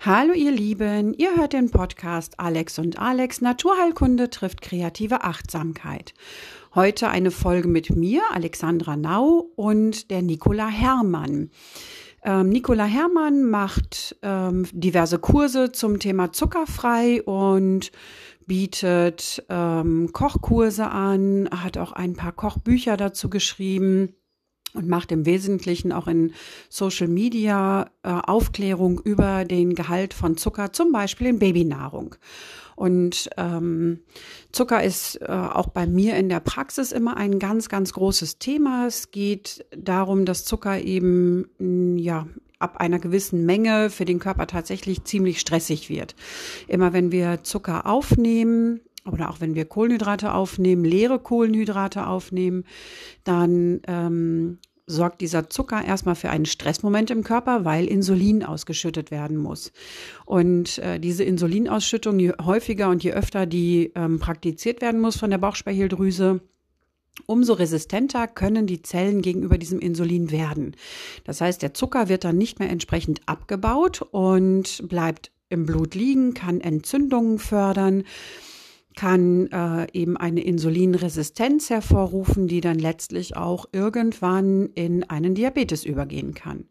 Hallo ihr Lieben, ihr hört den Podcast Alex und Alex Naturheilkunde trifft kreative Achtsamkeit. Heute eine Folge mit mir, Alexandra Nau und der Nicola Hermann. Ähm, Nicola Hermann macht ähm, diverse Kurse zum Thema zuckerfrei und bietet ähm, Kochkurse an, hat auch ein paar Kochbücher dazu geschrieben und macht im Wesentlichen auch in Social Media äh, Aufklärung über den Gehalt von Zucker, zum Beispiel in Babynahrung. Und ähm, Zucker ist äh, auch bei mir in der Praxis immer ein ganz, ganz großes Thema. Es geht darum, dass Zucker eben ja ab einer gewissen Menge für den Körper tatsächlich ziemlich stressig wird. Immer wenn wir Zucker aufnehmen, oder auch wenn wir Kohlenhydrate aufnehmen, leere Kohlenhydrate aufnehmen, dann ähm, sorgt dieser Zucker erstmal für einen Stressmoment im Körper, weil Insulin ausgeschüttet werden muss. Und äh, diese Insulinausschüttung, je häufiger und je öfter die ähm, praktiziert werden muss von der Bauchspeicheldrüse, umso resistenter können die Zellen gegenüber diesem Insulin werden. Das heißt, der Zucker wird dann nicht mehr entsprechend abgebaut und bleibt im Blut liegen, kann Entzündungen fördern kann äh, eben eine Insulinresistenz hervorrufen, die dann letztlich auch irgendwann in einen Diabetes übergehen kann.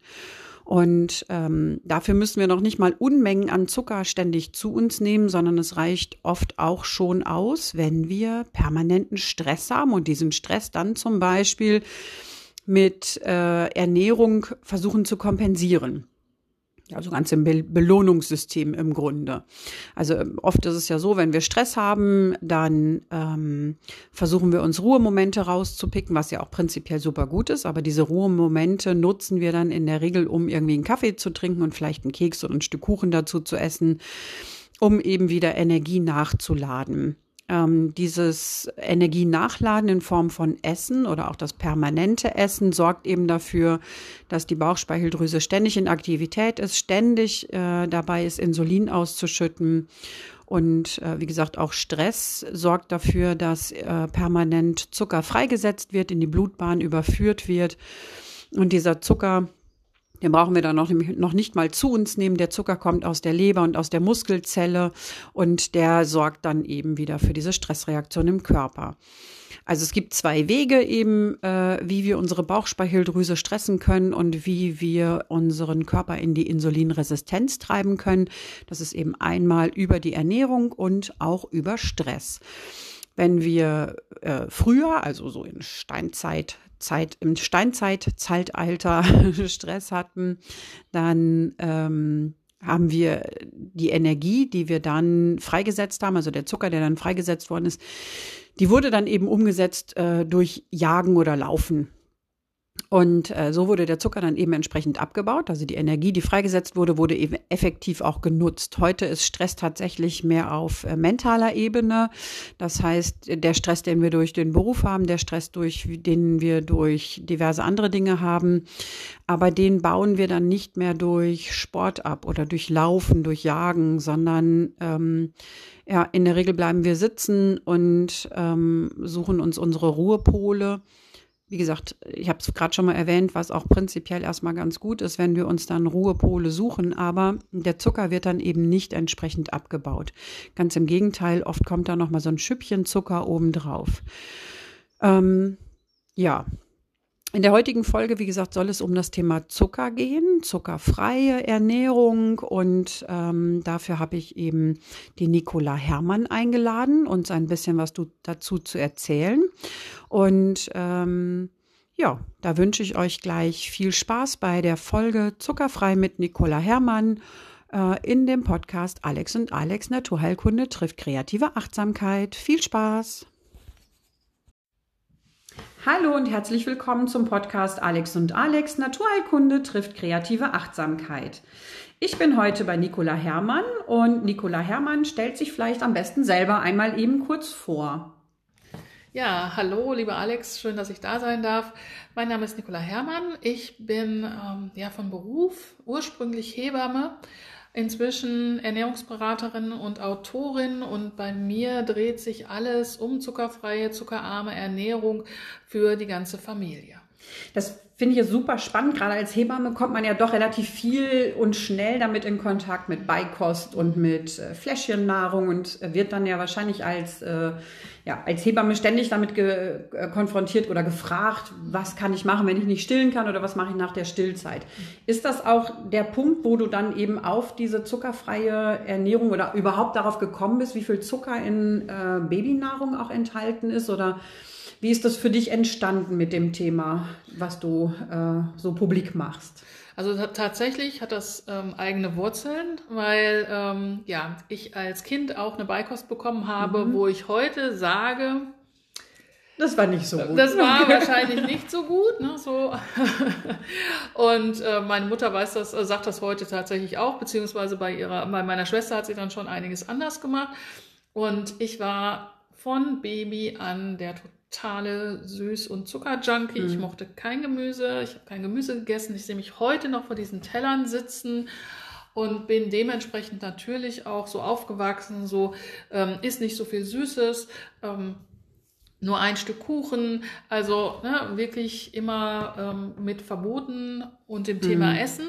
Und ähm, dafür müssen wir noch nicht mal Unmengen an Zucker ständig zu uns nehmen, sondern es reicht oft auch schon aus, wenn wir permanenten Stress haben und diesen Stress dann zum Beispiel mit äh, Ernährung versuchen zu kompensieren. Also ganz im Be Belohnungssystem im Grunde. Also ähm, oft ist es ja so, wenn wir Stress haben, dann ähm, versuchen wir uns Ruhemomente rauszupicken, was ja auch prinzipiell super gut ist. Aber diese Ruhemomente nutzen wir dann in der Regel, um irgendwie einen Kaffee zu trinken und vielleicht einen Keks oder ein Stück Kuchen dazu zu essen, um eben wieder Energie nachzuladen ähm, dieses Energienachladen in Form von Essen oder auch das permanente Essen sorgt eben dafür, dass die Bauchspeicheldrüse ständig in Aktivität ist, ständig äh, dabei ist, Insulin auszuschütten. Und äh, wie gesagt, auch Stress sorgt dafür, dass äh, permanent Zucker freigesetzt wird, in die Blutbahn überführt wird. Und dieser Zucker den brauchen wir dann noch, noch nicht mal zu uns nehmen. Der Zucker kommt aus der Leber und aus der Muskelzelle und der sorgt dann eben wieder für diese Stressreaktion im Körper. Also es gibt zwei Wege eben, äh, wie wir unsere Bauchspeicheldrüse stressen können und wie wir unseren Körper in die Insulinresistenz treiben können. Das ist eben einmal über die Ernährung und auch über Stress. Wenn wir äh, früher, also so in Steinzeit, Zeit, im Steinzeit-Zeitalter Stress hatten, dann ähm, haben wir die Energie, die wir dann freigesetzt haben, also der Zucker, der dann freigesetzt worden ist, die wurde dann eben umgesetzt äh, durch Jagen oder Laufen. Und äh, so wurde der Zucker dann eben entsprechend abgebaut. Also die Energie, die freigesetzt wurde, wurde eben effektiv auch genutzt. Heute ist Stress tatsächlich mehr auf äh, mentaler Ebene. Das heißt, der Stress, den wir durch den Beruf haben, der Stress, durch, den wir durch diverse andere Dinge haben, aber den bauen wir dann nicht mehr durch Sport ab oder durch Laufen, durch Jagen, sondern ähm, ja, in der Regel bleiben wir sitzen und ähm, suchen uns unsere Ruhepole wie gesagt, ich habe es gerade schon mal erwähnt, was auch prinzipiell erstmal ganz gut ist, wenn wir uns dann Ruhepole suchen, aber der Zucker wird dann eben nicht entsprechend abgebaut. Ganz im Gegenteil, oft kommt da noch mal so ein Schüppchen Zucker obendrauf. Ähm, ja, in der heutigen Folge, wie gesagt, soll es um das Thema Zucker gehen, zuckerfreie Ernährung und ähm, dafür habe ich eben die Nicola Hermann eingeladen, uns ein bisschen was dazu zu erzählen. Und ähm, ja, da wünsche ich euch gleich viel Spaß bei der Folge Zuckerfrei mit Nicola Hermann äh, in dem Podcast Alex und Alex Naturheilkunde trifft kreative Achtsamkeit. Viel Spaß! Hallo und herzlich willkommen zum Podcast Alex und Alex Naturheilkunde trifft kreative Achtsamkeit. Ich bin heute bei Nicola Hermann und Nicola Hermann stellt sich vielleicht am besten selber einmal eben kurz vor. Ja, hallo, lieber Alex, schön, dass ich da sein darf. Mein Name ist Nicola Hermann. Ich bin ähm, ja von Beruf ursprünglich Hebamme, inzwischen Ernährungsberaterin und Autorin und bei mir dreht sich alles um zuckerfreie, zuckerarme Ernährung für die ganze Familie. Das finde ich super spannend. Gerade als Hebamme kommt man ja doch relativ viel und schnell damit in Kontakt mit Beikost und mit äh, Fläschchennahrung und wird dann ja wahrscheinlich als, äh, ja, als Hebamme ständig damit äh, konfrontiert oder gefragt, was kann ich machen, wenn ich nicht stillen kann oder was mache ich nach der Stillzeit. Ist das auch der Punkt, wo du dann eben auf diese zuckerfreie Ernährung oder überhaupt darauf gekommen bist, wie viel Zucker in äh, Babynahrung auch enthalten ist oder wie ist das für dich entstanden mit dem Thema, was du äh, so publik machst? Also tatsächlich hat das ähm, eigene Wurzeln, weil ähm, ja ich als Kind auch eine Beikost bekommen habe, mhm. wo ich heute sage, das war nicht so gut. Das war wahrscheinlich nicht so gut. Ne, so. Und äh, meine Mutter weiß das, äh, sagt das heute tatsächlich auch, beziehungsweise bei ihrer, bei meiner Schwester hat sie dann schon einiges anders gemacht. Und ich war von Baby an der totale Süß- und Zuckerjunkie. Mhm. Ich mochte kein Gemüse, ich habe kein Gemüse gegessen. Ich sehe mich heute noch vor diesen Tellern sitzen und bin dementsprechend natürlich auch so aufgewachsen, so ähm, ist nicht so viel Süßes, ähm, nur ein Stück Kuchen, also ne, wirklich immer ähm, mit Verboten und dem Thema mhm. Essen.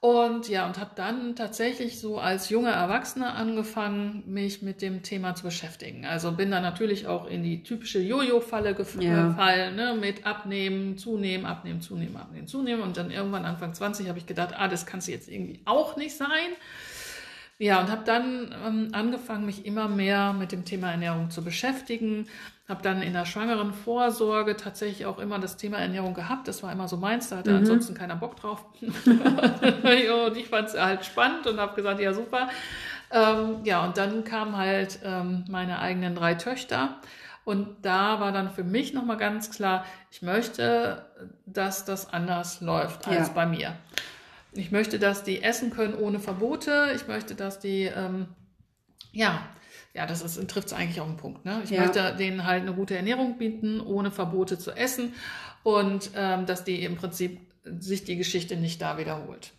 Und ja, und habe dann tatsächlich so als junge Erwachsene angefangen, mich mit dem Thema zu beschäftigen. Also bin dann natürlich auch in die typische Jojo-Falle gefallen, ja. ne, mit Abnehmen, Zunehmen, Abnehmen, Zunehmen, Abnehmen, Zunehmen. Und dann irgendwann Anfang 20 habe ich gedacht, ah, das kann es jetzt irgendwie auch nicht sein. Ja, und habe dann ähm, angefangen, mich immer mehr mit dem Thema Ernährung zu beschäftigen. Habe dann in der schwangeren Vorsorge tatsächlich auch immer das Thema Ernährung gehabt. Das war immer so meins, da hatte mhm. ansonsten keiner Bock drauf. und ich fand es halt spannend und habe gesagt, ja super. Ähm, ja, und dann kamen halt ähm, meine eigenen drei Töchter. Und da war dann für mich nochmal ganz klar, ich möchte, dass das anders läuft als ja. bei mir. Ich möchte, dass die essen können ohne Verbote. Ich möchte, dass die, ähm, ja, ja, das trifft es eigentlich auf den Punkt. Ne? Ich ja. möchte denen halt eine gute Ernährung bieten, ohne Verbote zu essen und ähm, dass die im Prinzip sich die Geschichte nicht da wiederholt.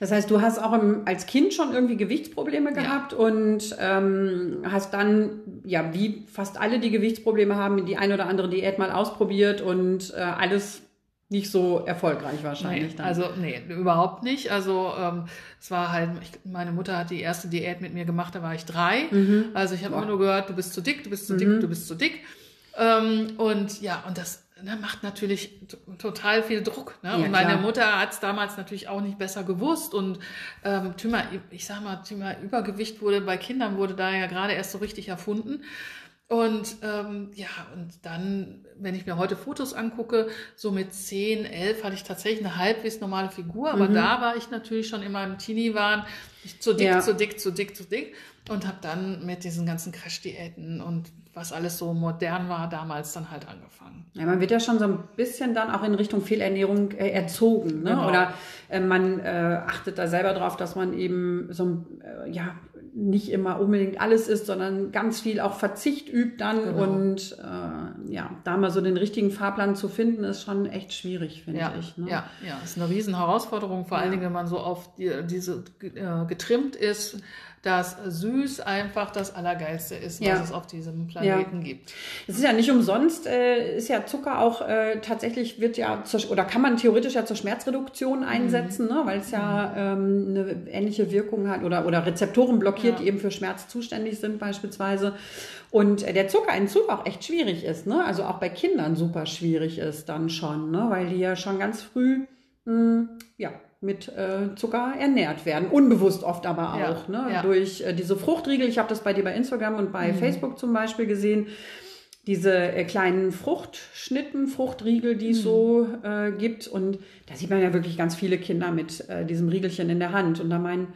Das heißt, du hast auch im, als Kind schon irgendwie Gewichtsprobleme gehabt ja. und ähm, hast dann, ja, wie fast alle, die Gewichtsprobleme haben, die eine oder andere Diät mal ausprobiert und äh, alles nicht so erfolgreich wahrscheinlich. Nee, also nee, überhaupt nicht. Also ähm, es war halt, ich, meine Mutter hat die erste Diät mit mir gemacht, da war ich drei. Mhm. Also ich habe immer nur gehört, du bist zu dick, du bist zu mhm. dick, du bist zu dick. Ähm, und ja, und das ne, macht natürlich total viel Druck. Ne? Ja, und meine klar. Mutter hat es damals natürlich auch nicht besser gewusst. Und ähm, Thema, ich sag mal, Thema Übergewicht wurde bei Kindern wurde da ja gerade erst so richtig erfunden. Und ähm, ja, und dann, wenn ich mir heute Fotos angucke, so mit 10, 11 hatte ich tatsächlich eine halbwegs normale Figur, aber mhm. da war ich natürlich schon in meinem Teenie-Wahn zu dick, ja. zu dick, zu dick, zu dick und habe dann mit diesen ganzen Crash-Diäten und was alles so modern war, damals dann halt angefangen. Ja, man wird ja schon so ein bisschen dann auch in Richtung Fehlernährung äh, erzogen. Ne? Genau. Oder äh, man äh, achtet da selber drauf, dass man eben so äh, ja nicht immer unbedingt alles isst, sondern ganz viel auch Verzicht übt dann. Genau. Und äh, ja, da mal so den richtigen Fahrplan zu finden, ist schon echt schwierig, finde ja, ich. Ne? Ja, ja, ist eine riesen Herausforderung, vor ja. allen Dingen, wenn man so auf die, diese äh, getrimmt ist dass süß einfach das Allergeilste ist, was ja. es auf diesem Planeten ja. gibt. Es ist ja nicht umsonst, äh, ist ja Zucker auch äh, tatsächlich wird ja zur, oder kann man theoretisch ja zur Schmerzreduktion mhm. einsetzen, mhm. ne, weil es ja ähm, eine ähnliche Wirkung hat oder, oder Rezeptoren blockiert, die eben für Schmerz zuständig sind beispielsweise. Und äh, der Zuckerentzug auch echt schwierig ist, ne? Also auch bei Kindern super schwierig ist dann schon, ne? Weil die ja schon ganz früh mh, hm, ja, mit äh, Zucker ernährt werden. Unbewusst oft aber auch. Ja, ne? Ja. Durch äh, diese Fruchtriegel. Ich habe das bei dir bei Instagram und bei mhm. Facebook zum Beispiel gesehen. Diese äh, kleinen Fruchtschnitten, Fruchtriegel, die es mhm. so äh, gibt. Und da sieht man ja wirklich ganz viele Kinder mit äh, diesem Riegelchen in der Hand. Und da meinen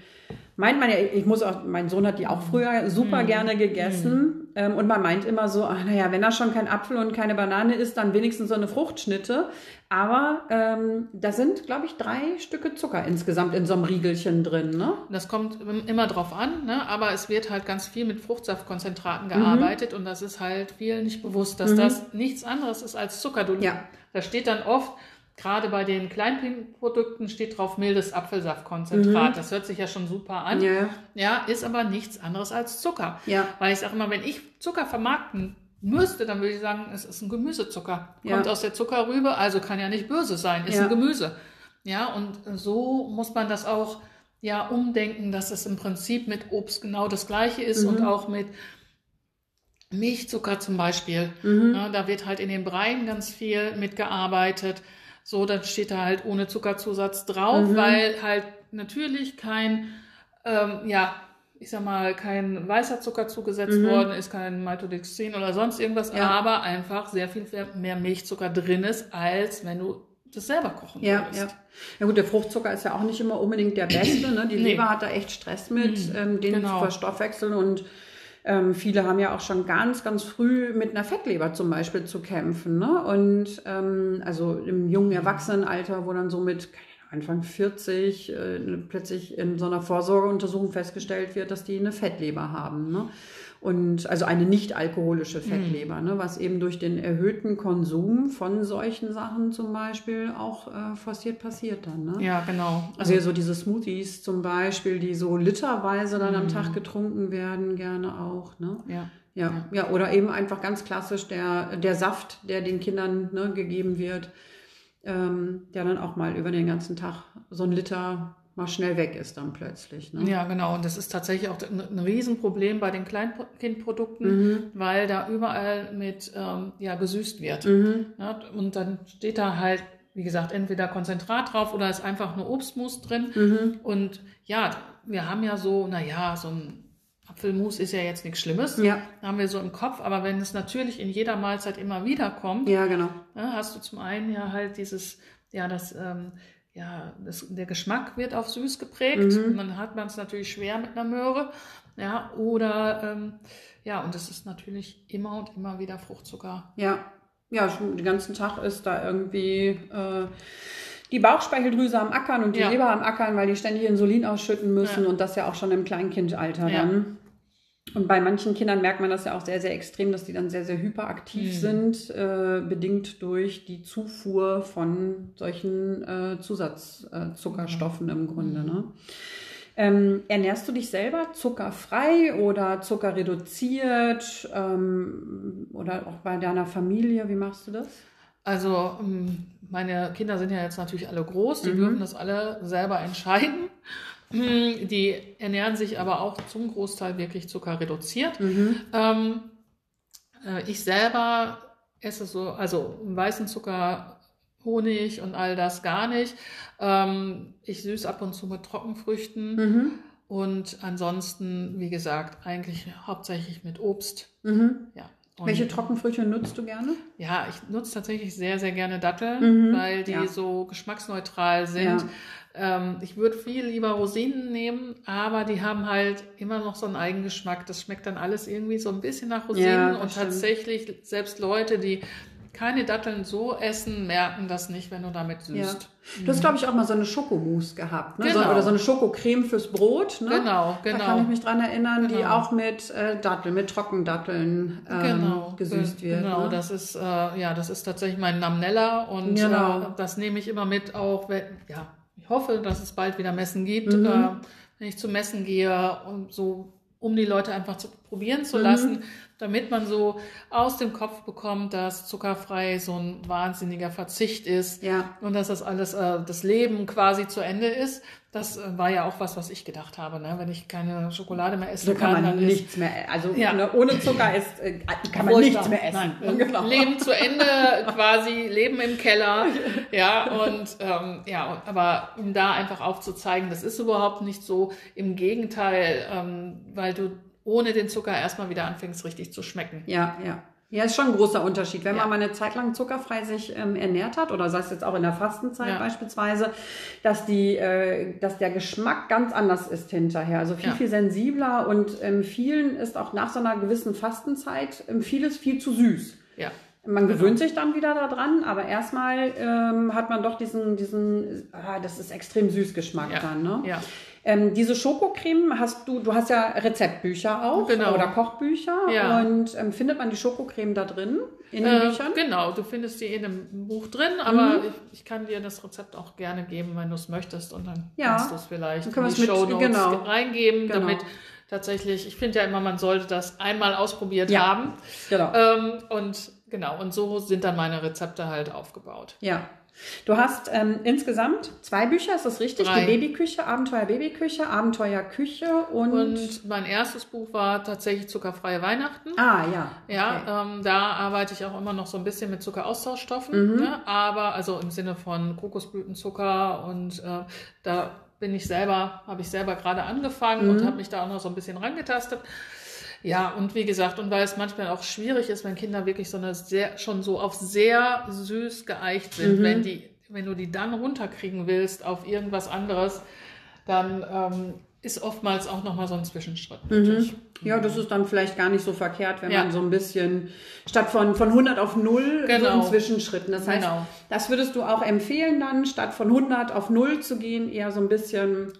meint man ja, ich muss auch, mein Sohn hat die auch früher super mhm. gerne gegessen. Mhm. Ähm, und man meint immer so, ach naja, wenn da schon kein Apfel und keine Banane ist, dann wenigstens so eine Fruchtschnitte. Aber ähm, da sind, glaube ich, drei Stücke Zucker insgesamt in so einem Riegelchen drin. Ne? Das kommt immer drauf an, ne? aber es wird halt ganz viel mit Fruchtsaftkonzentraten gearbeitet mhm. und das ist halt vielen nicht bewusst, dass mhm. das nichts anderes ist als Zucker. Du, ja. Da steht dann oft, Gerade bei den Kleinprodukten steht drauf mildes Apfelsaftkonzentrat. Mhm. Das hört sich ja schon super an. Ja. ja, ist aber nichts anderes als Zucker. Ja. Weil ich sage immer, wenn ich Zucker vermarkten müsste, dann würde ich sagen, es ist ein Gemüsezucker. Kommt Ja. aus der Zuckerrübe, also kann ja nicht böse sein, ist Ja. ein Gemüse. Ja, und so muss man das auch ja umdenken, dass es im Prinzip mit Obst genau das gleiche ist und Mhm. auch mit Milchzucker zum Beispiel. Mhm. Ja, da wird halt in den Breien ganz viel mitgearbeitet. So, dann steht da halt ohne Zuckerzusatz drauf, Mhm. weil halt natürlich kein, ähm, ja, ich sag mal, kein weißer Zucker zugesetzt Mhm. worden ist, kein Maltodextrin oder sonst irgendwas, Ja. aber einfach sehr viel mehr Milchzucker drin ist, als wenn du das selber kochen Ja, würdest. ja. Ja gut, der Fruchtzucker ist ja auch nicht immer unbedingt der beste. Ne? Die Nee. Leber hat da echt Stress mit, ähm, den genau. zu verstoffwechseln und ähm, viele haben ja auch schon ganz, ganz früh mit einer Fettleber zum Beispiel zu kämpfen. Ne? Und ähm, also im jungen Erwachsenenalter, wo dann so mit Anfang 40 äh, plötzlich in so einer Vorsorgeuntersuchung festgestellt wird, dass die eine Fettleber haben. Ne? Und also eine nicht alkoholische Fettleber, ne? was eben durch den erhöhten Konsum von solchen Sachen zum Beispiel auch äh, forciert passiert dann. Ne? Ja, genau. Also hier so diese Smoothies zum Beispiel, die so literweise dann Mhm. am Tag getrunken werden, gerne auch. Ne? Ja. Ja, ja, oder eben einfach ganz klassisch der, der Saft, der den Kindern ne, gegeben wird, ähm, der dann auch mal über den ganzen Tag so ein Liter mal schnell weg ist dann plötzlich. Ne? Ja, genau. Und das ist tatsächlich auch ein, Riesenproblem bei den Kleinkindprodukten, Mhm. weil da überall mit ähm, ja, gesüßt wird. Mhm. Ja, und dann steht da halt, wie gesagt, entweder Konzentrat drauf oder ist einfach nur Obstmus drin. Mhm. Und ja, wir haben ja so, naja, so ein Apfelmus ist ja jetzt nichts Schlimmes. Ja, Haben wir so im Kopf, aber wenn es natürlich in jeder Mahlzeit immer wieder kommt, ja, genau. ja, hast du zum einen ja halt dieses, ja, das, ähm, ja, das, der Geschmack wird auf süß geprägt. Mhm. Und dann hat man es natürlich schwer mit einer Möhre. Ja, oder, ähm, ja, und es ist natürlich immer und immer wieder Fruchtzucker. Ja, ja, schon den ganzen Tag ist da irgendwie äh, die Bauchspeicheldrüse am Ackern und die Ja. Leber am Ackern, weil die ständig Insulin ausschütten müssen Ja. und das ja auch schon im Kleinkindalter Ja. dann. Und bei manchen Kindern merkt man das ja auch sehr, sehr extrem, dass die dann sehr, sehr hyperaktiv Mhm. sind, äh, bedingt durch die Zufuhr von solchen äh, Zusatzzuckerstoffen im Grunde. Mhm. Ne? Ähm, ernährst du dich selber zuckerfrei oder zuckerreduziert ähm, oder auch bei deiner Familie? Wie machst du das? Also, ähm, meine Kinder sind ja jetzt natürlich alle groß, die Mhm. dürfen das alle selber entscheiden. Mm, Die ernähren sich aber auch zum Großteil wirklich zuckerreduziert. Mhm. Ähm, äh, ich selber esse so, also weißen Zucker, Honig und all das gar nicht. Ähm, ich süß ab und zu mit Trockenfrüchten Mhm. und ansonsten, wie gesagt, eigentlich hauptsächlich mit Obst. Mhm. Ja. Und, Welche Trockenfrüchte nutzt du gerne? Ja, ich nutze tatsächlich sehr, sehr gerne Datteln, Mhm, weil die ja. so geschmacksneutral sind. Ja. Ähm, ich würde viel lieber Rosinen nehmen, aber die haben halt immer noch so einen Eigengeschmack. Das schmeckt dann alles irgendwie so ein bisschen nach Rosinen. Ja, und stimmt. tatsächlich, selbst Leute, die keine Datteln so essen, merken das nicht, wenn du damit süßt. Du hast, glaube ich, auch mal so eine Schokomousse gehabt, ne? so, Genau. oder so eine Schokocreme fürs Brot. Ne? Genau, Da genau. kann ich mich dran erinnern, die Genau. auch mit äh, Datteln, mit Trockendatteln ähm, genau, gesüßt ge- wird. Genau, ne? das ist äh, ja, das ist tatsächlich mein Namnella und Genau. äh, das nehme ich immer mit, auch wenn, ja, ich hoffe, dass es bald wieder Messen gibt, Mhm. äh, wenn ich zu Messen gehe und so, um die Leute einfach zu probieren zu Mhm. lassen, damit man so aus dem Kopf bekommt, dass zuckerfrei so ein wahnsinniger Verzicht ist Ja. und dass das alles äh, das Leben quasi zu Ende ist. Das äh, war ja auch was, was ich gedacht habe, ne? wenn ich keine Schokolade mehr essen Da kann man dann ist nichts mehr, also Ja. ne, ohne Zucker ist, äh, kann man nichts mehr essen. Nein. Genau. Leben zu Ende, quasi Leben im Keller. Ja, und ähm, ja, aber um da einfach aufzuzeigen, das ist überhaupt nicht so. Im Gegenteil, ähm, weil du ohne den Zucker erstmal wieder anfängst, richtig zu schmecken. Ja, ja. Ja, ist schon ein großer Unterschied. Wenn Ja. man mal eine Zeit lang zuckerfrei sich ähm, ernährt hat, oder sei es jetzt auch in der Fastenzeit Ja. beispielsweise, dass, die, äh, dass der Geschmack ganz anders ist hinterher. Also viel, Ja. viel sensibler und ähm, vielen ist auch nach so einer gewissen Fastenzeit ähm, vieles viel zu süß. Ja. Man Genau. gewöhnt sich dann wieder daran, aber erstmal ähm, hat man doch diesen, diesen, ah, das ist extrem süß Geschmack Ja. dann, ne? Ja. Ähm, diese Schokocreme hast du, du hast ja Rezeptbücher auch Genau. oder Kochbücher Ja. und ähm, findet man die Schokocreme da drin in den Äh, Büchern? genau, du findest die in einem Buch drin, aber Mhm. ich, ich kann dir das Rezept auch gerne geben, wenn du es möchtest und dann Ja. kannst du es vielleicht in die Show Notes genau. reingeben, Genau. damit tatsächlich, ich finde ja immer, man sollte das einmal ausprobiert Ja, haben. genau. Ähm, und genau, und so sind dann meine Rezepte halt aufgebaut. Ja. Du hast ähm, insgesamt zwei Bücher, ist das richtig? Drei. Die Babyküche, Abenteuer Babyküche, Abenteuer Küche und, Und mein erstes Buch war tatsächlich Zuckerfreie Weihnachten. Ah, ja. Ja, Okay. ähm, da arbeite ich auch immer noch so ein bisschen mit Zuckeraustauschstoffen, ne? aber also im Sinne von Kokosblütenzucker und äh, da bin ich selber, habe ich selber gerade angefangen und habe mich da auch noch so ein bisschen rangetastet. Ja, und wie gesagt, und weil es manchmal auch schwierig ist, wenn Kinder wirklich so eine sehr, schon so auf sehr süß geeicht sind, wenn die, wenn du die dann runterkriegen willst auf irgendwas anderes, dann ähm, ist oftmals auch nochmal so ein Zwischenschritt nötig. Ja, das ist dann vielleicht gar nicht so verkehrt, wenn Ja. man so ein bisschen statt von, von 100 auf 0 so Genau. einen Zwischenschritten. Das heißt, Genau. das würdest du auch empfehlen dann, statt von 100 auf 0 zu gehen, eher so ein bisschen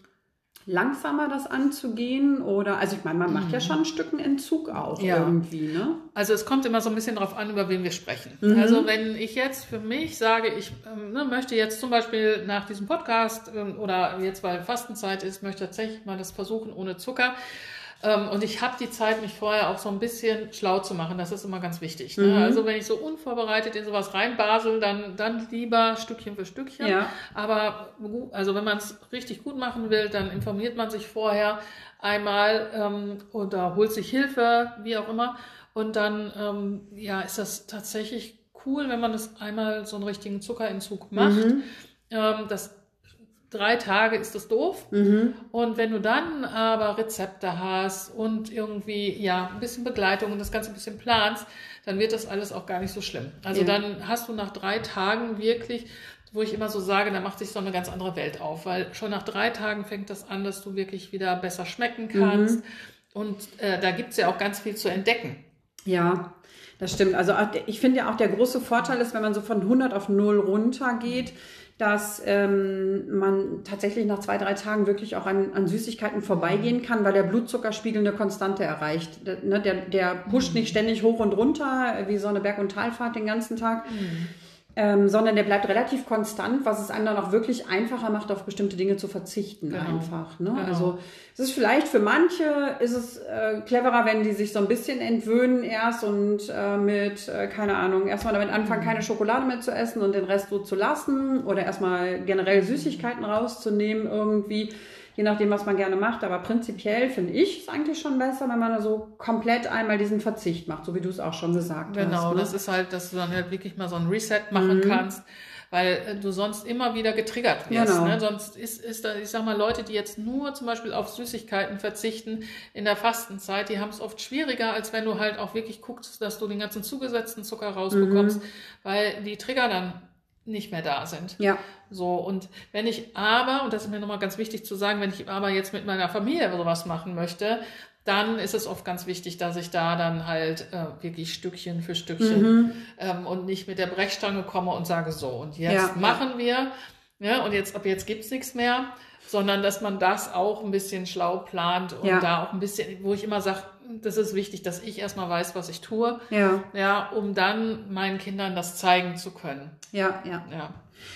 langsamer das anzugehen? Oder, also ich meine, man macht ja schon ein Stück Entzug auch Ja. irgendwie, ne? Also es kommt immer so ein bisschen darauf an, über wen wir sprechen. Mhm. Also wenn ich jetzt für mich sage, ich ähm, ne, möchte jetzt zum Beispiel nach diesem Podcast ähm, oder jetzt, weil Fastenzeit ist, möchte tatsächlich mal das versuchen ohne Zucker. Ähm, und ich habe die Zeit, mich vorher auch so ein bisschen schlau zu machen. Das ist immer ganz wichtig. Ne? Mhm. Also wenn ich so unvorbereitet in sowas reinbasel, dann, dann lieber Stückchen für Stückchen. Ja. Aber also wenn man es richtig gut machen will, dann informiert man sich vorher einmal ähm, oder holt sich Hilfe, wie auch immer. Und dann ähm, ja, ist das tatsächlich cool, wenn man das einmal so einen richtigen Zuckerentzug macht. Ähm, das drei Tage ist das doof. Und wenn du dann aber Rezepte hast und irgendwie ja ein bisschen Begleitung und das Ganze ein bisschen planst, dann wird das alles auch gar nicht so schlimm. Also Ja. dann hast du nach drei Tagen wirklich, wo ich immer so sage, da macht sich so eine ganz andere Welt auf, weil schon nach drei Tagen fängt das an, dass du wirklich wieder besser schmecken kannst. Und äh, da gibt's ja auch ganz viel zu entdecken. Ja, das stimmt. Also der- ich finde ja auch der große Vorteil ist, wenn man so von 100 auf 0 runtergeht, dass ähm, man tatsächlich nach zwei, drei Tagen wirklich auch an, an Süßigkeiten vorbeigehen kann, weil der Blutzuckerspiegel eine Konstante erreicht. Der, ne, der, der pusht nicht ständig hoch und runter, wie so eine Berg- und Talfahrt den ganzen Tag. Ähm, sondern der bleibt relativ konstant, was es einem dann auch wirklich einfacher macht, auf bestimmte Dinge zu verzichten Genau. einfach. Ne? Genau. Also es ist vielleicht für manche ist es äh, cleverer, wenn die sich so ein bisschen entwöhnen erst und äh, mit, äh, keine Ahnung, erstmal damit anfangen, keine Schokolade mehr zu essen und den Rest so zu lassen oder erstmal generell Süßigkeiten rauszunehmen irgendwie, je nachdem, was man gerne macht. Aber prinzipiell finde ich es eigentlich schon besser, wenn man so komplett einmal diesen Verzicht macht, so wie du es auch schon gesagt hast. Genau, ne? das ist halt, dass du dann halt wirklich mal so ein Reset machen kannst, weil äh, du sonst immer wieder getriggert wirst. Genau. Ne? Sonst ist, ist da, ich sag mal, Leute, die jetzt nur zum Beispiel auf Süßigkeiten verzichten in der Fastenzeit, die haben es oft schwieriger, als wenn du halt auch wirklich guckst, dass du den ganzen zugesetzten Zucker rausbekommst, weil die Trigger dann nicht mehr da sind. Ja, So, und wenn ich aber, und das ist mir nochmal ganz wichtig zu sagen, wenn ich aber jetzt mit meiner Familie sowas machen möchte, dann ist es oft ganz wichtig, dass ich da dann halt äh, wirklich Stückchen für Stückchen ähm, und nicht mit der Brechstange komme und sage so, und jetzt Ja, ja. machen wir, ja, und jetzt ab jetzt gibt's nichts mehr, sondern dass man das auch ein bisschen schlau plant und Ja. da auch ein bisschen, wo ich immer sage, das ist wichtig, dass ich erstmal weiß, was ich tue, ja, ja, um dann meinen Kindern das zeigen zu können. ja, ja. Ja.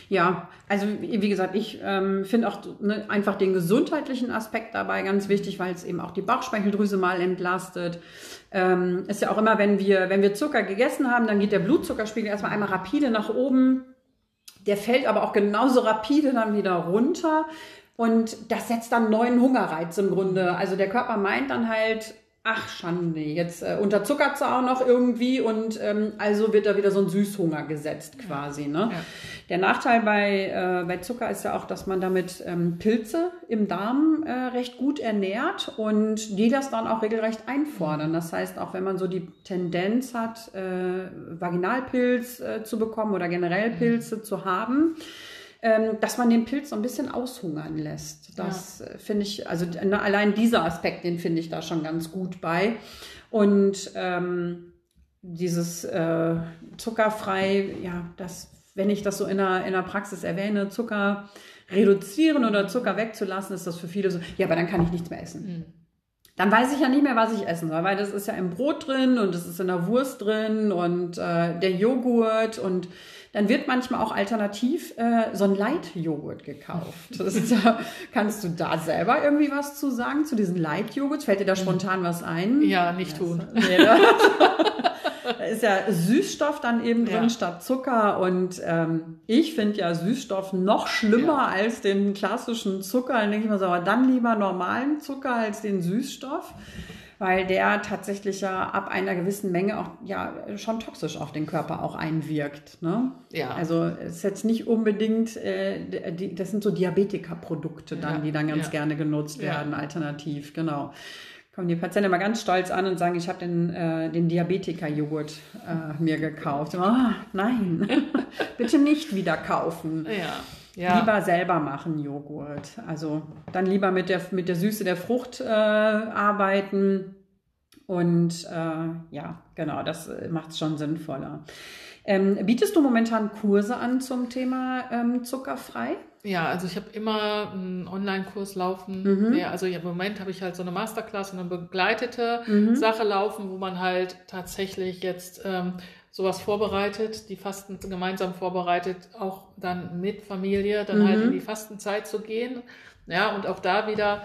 Ja, also wie gesagt, ich ähm, finde auch ne, einfach den gesundheitlichen Aspekt dabei ganz wichtig, weil es eben auch die Bauchspeicheldrüse mal entlastet. Ähm, ist ja auch immer, wenn wir, wenn wir Zucker gegessen haben, dann geht der Blutzuckerspiegel erstmal einmal rapide nach oben. Der fällt aber auch genauso rapide dann wieder runter. Und das setzt dann neuen Hungerreiz im Grunde. Also der Körper meint dann halt, ach Schande, jetzt äh, unterzuckert sie auch noch irgendwie und ähm, also wird da wieder so ein Süßhunger gesetzt quasi. Ne? Ja. Der Nachteil bei, äh, bei Zucker ist ja auch, dass man damit ähm, Pilze im Darm äh, recht gut ernährt und die das dann auch regelrecht einfordern. Das heißt, auch wenn man so die Tendenz hat, äh, Vaginalpilz äh, zu bekommen oder generell Pilze zu haben, ähm, dass man den Pilz so ein bisschen aushungern lässt. Das äh, finde ich, also ne, allein dieser Aspekt, den finde ich da schon ganz gut bei. Und ähm, dieses äh, zuckerfrei, ja, das, wenn ich das so in der, in der Praxis erwähne, Zucker reduzieren oder Zucker wegzulassen, ist das für viele so, ja, aber dann kann ich nichts mehr essen. Dann weiß ich ja nicht mehr, was ich essen soll, weil das ist ja im Brot drin und das ist in der Wurst drin und äh, der Joghurt und dann wird manchmal auch alternativ äh, so ein Light-Joghurt gekauft. Das ist ja, kannst du da selber irgendwie was zu sagen, zu diesen Light-Joghurts? Fällt dir da spontan was ein? Ja, nicht tun. Nee, da ist ja Süßstoff dann eben drin ja. statt Zucker. Und ähm, ich finde ja Süßstoff noch schlimmer ja. als den klassischen Zucker. Dann denke ich mir so, aber dann lieber normalen Zucker als den Süßstoff weil der tatsächlich ja ab einer gewissen Menge auch ja schon toxisch auf den Körper auch einwirkt. Ne? Ja. Also es ist jetzt nicht unbedingt, äh, die, das sind so Diabetikerprodukte dann, ja. die dann ganz ja. gerne genutzt werden, alternativ, genau kommen die Patienten immer ganz stolz an und sagen, ich habe den, äh, den Diabetiker-Joghurt äh, mir gekauft. Oh, nein, bitte nicht wieder kaufen. Ja. Ja. Lieber selber machen Joghurt. Also dann lieber mit der, mit der Süße der Frucht äh, arbeiten. Und äh, ja, genau, das macht es schon sinnvoller. Ähm, bietest du momentan Kurse an zum Thema ähm, zuckerfrei? Ja, also ich habe immer einen Online-Kurs laufen. Mhm. Ja, also im Moment habe ich halt so eine Masterclass und eine begleitete mhm. Sache laufen, wo man halt tatsächlich jetzt ähm, sowas vorbereitet, die Fasten gemeinsam vorbereitet, auch dann mit Familie, dann mhm. halt in die Fastenzeit zu gehen. Ja, und auch da wieder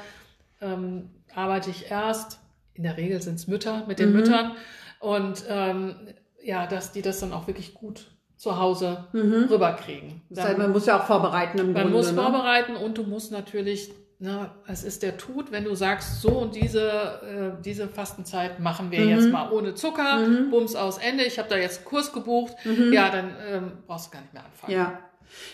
ähm, arbeite ich erst, in der Regel sind es Mütter, mit den mhm. Müttern. Und ähm, ja, dass die das dann auch wirklich gut zu Hause mhm. rüberkriegen. Das heißt, man muss ja auch vorbereiten im man Grunde. Man muss ne? vorbereiten und du musst natürlich ne, es ist der Tut, wenn du sagst, so und diese, äh, diese Fastenzeit machen wir mhm. jetzt mal ohne Zucker, mhm. Bums aus Ende, ich habe da jetzt einen Kurs gebucht, mhm. ja, dann ähm, brauchst du gar nicht mehr anfangen. Ja.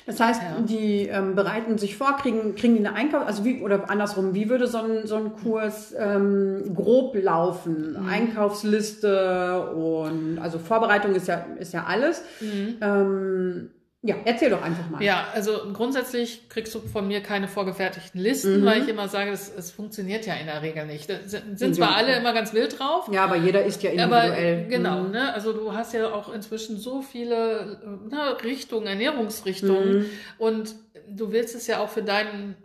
Das heißt, ja. die ähm, bereiten sich vor, kriegen, kriegen die eine Einkauf, also wie, oder andersrum, wie würde so ein, so ein Kurs ähm, grob laufen? Mhm. Einkaufsliste und also Vorbereitung ist ja, ist ja alles. Mhm. Ähm, ja, erzähl doch einfach mal. Ja, also grundsätzlich kriegst du von mir keine vorgefertigten Listen, mhm. weil ich immer sage, es, es funktioniert ja in der Regel nicht. Da sind zwar alle immer ganz wild drauf. Ja, aber jeder ist ja individuell. Aber, genau, mhm. ne? Also du hast ja auch inzwischen so viele ne, Richtungen, Ernährungsrichtungen mhm. und du willst es ja auch für deinen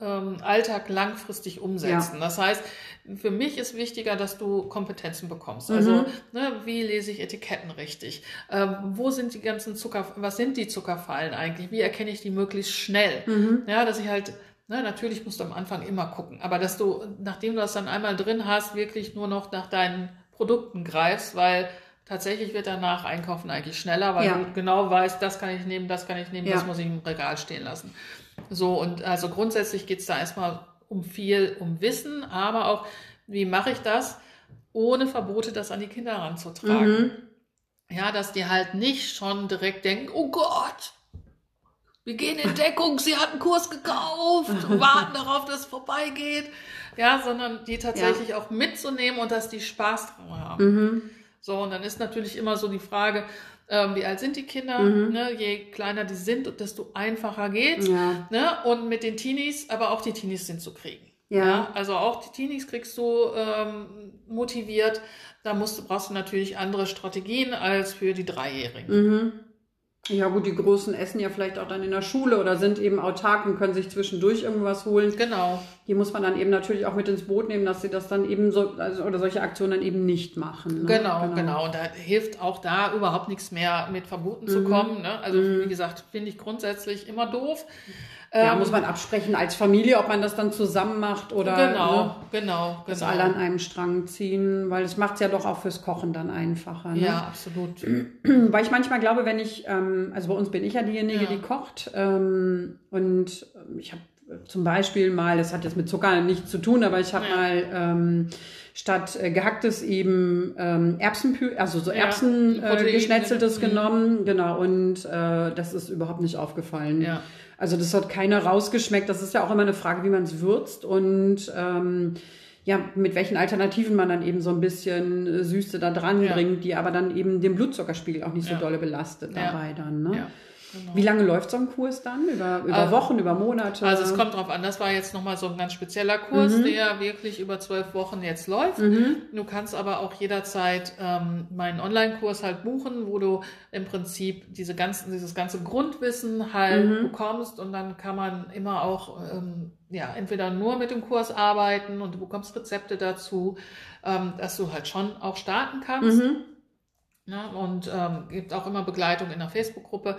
ähm, Alltag langfristig umsetzen. Ja. Das heißt, für mich ist wichtiger, dass du Kompetenzen bekommst. Also, mhm. ne, wie lese ich Etiketten richtig? Ähm, wo sind die ganzen Zucker, was sind die Zuckerfallen eigentlich? Wie erkenne ich die möglichst schnell? Mhm. Ja, dass ich halt, ne, natürlich musst du am Anfang immer gucken, aber dass du, nachdem du das dann einmal drin hast, wirklich nur noch nach deinen Produkten greifst, weil tatsächlich wird danach Einkaufen eigentlich schneller, weil ja. du genau weißt, das kann ich nehmen, das kann ich nehmen, ja. das muss ich im Regal stehen lassen. So, und also grundsätzlich geht's da erstmal um viel, um Wissen, aber auch, wie mache ich das, ohne Verbote das an die Kinder ranzutragen. Mhm. Ja, dass die halt nicht schon direkt denken, oh Gott, wir gehen in Deckung, sie hat einen Kurs gekauft, warten darauf, dass es vorbeigeht. Ja, sondern die tatsächlich ja. auch mitzunehmen und dass die Spaß dran haben. Mhm. So, und dann ist natürlich immer so die Frage, ähm, wie alt sind die Kinder? Mhm. Ne? Je kleiner die sind, desto einfacher geht's. Ja. Ne? Und mit den Teenies, aber auch die Teenies sind zu kriegen. Ja. ja. Also auch die Teenies kriegst du ähm, motiviert. Da musst, brauchst du natürlich andere Strategien als für die Dreijährigen. Mhm. Ja gut, die Großen essen ja vielleicht auch dann in der Schule oder sind eben autark und können sich zwischendurch irgendwas holen. Genau. Die muss man dann eben natürlich auch mit ins Boot nehmen, dass sie das dann eben so also, oder solche Aktionen dann eben nicht machen. Ne? Genau, genau, genau. Und da hilft auch da überhaupt nichts mehr mit Verboten mhm. zu kommen. Ne? Also mhm. wie gesagt, finde ich grundsätzlich immer doof. Ja, ähm, muss man absprechen als Familie, ob man das dann zusammen macht oder genau, ne, genau, genau. dass alle an einem Strang ziehen, weil es macht es ja doch auch fürs Kochen dann einfacher. Ne? Ja, absolut. Weil ich manchmal glaube, wenn ich, ähm, also bei uns bin ich ja diejenige, ja. die kocht ähm, und ich habe zum Beispiel mal, das hat jetzt mit Zucker nichts zu tun, aber ich habe ja. mal ähm, statt äh, gehacktes eben ähm, Erbsenpü, also so Erbsen ja, äh, geschnetzeltes mhm. genommen, genau und äh, das ist überhaupt nicht aufgefallen. Ja. Also das hat keiner rausgeschmeckt. Das ist ja auch immer eine Frage, wie man es würzt und ähm, ja, mit welchen Alternativen man dann eben so ein bisschen äh, Süße da dran ja. bringt, die aber dann eben den Blutzuckerspiegel auch nicht so ja. dolle belastet dabei dann. Ne? Genau. Wie lange läuft so ein Kurs dann? Über, über also, Wochen, über Monate? Also es kommt drauf an, das war jetzt nochmal so ein ganz spezieller Kurs, mhm. der wirklich über zwölf Wochen jetzt läuft. Mhm. Du kannst aber auch jederzeit ähm, meinen Online-Kurs halt buchen, wo du im Prinzip diese ganzen, dieses ganze Grundwissen halt mhm. bekommst und dann kann man immer auch ähm, ja, entweder nur mit dem Kurs arbeiten und du bekommst Rezepte dazu, ähm, dass du halt schon auch starten kannst. Mhm. Ne? Und ähm, gibt auch immer Begleitung in der Facebook-Gruppe.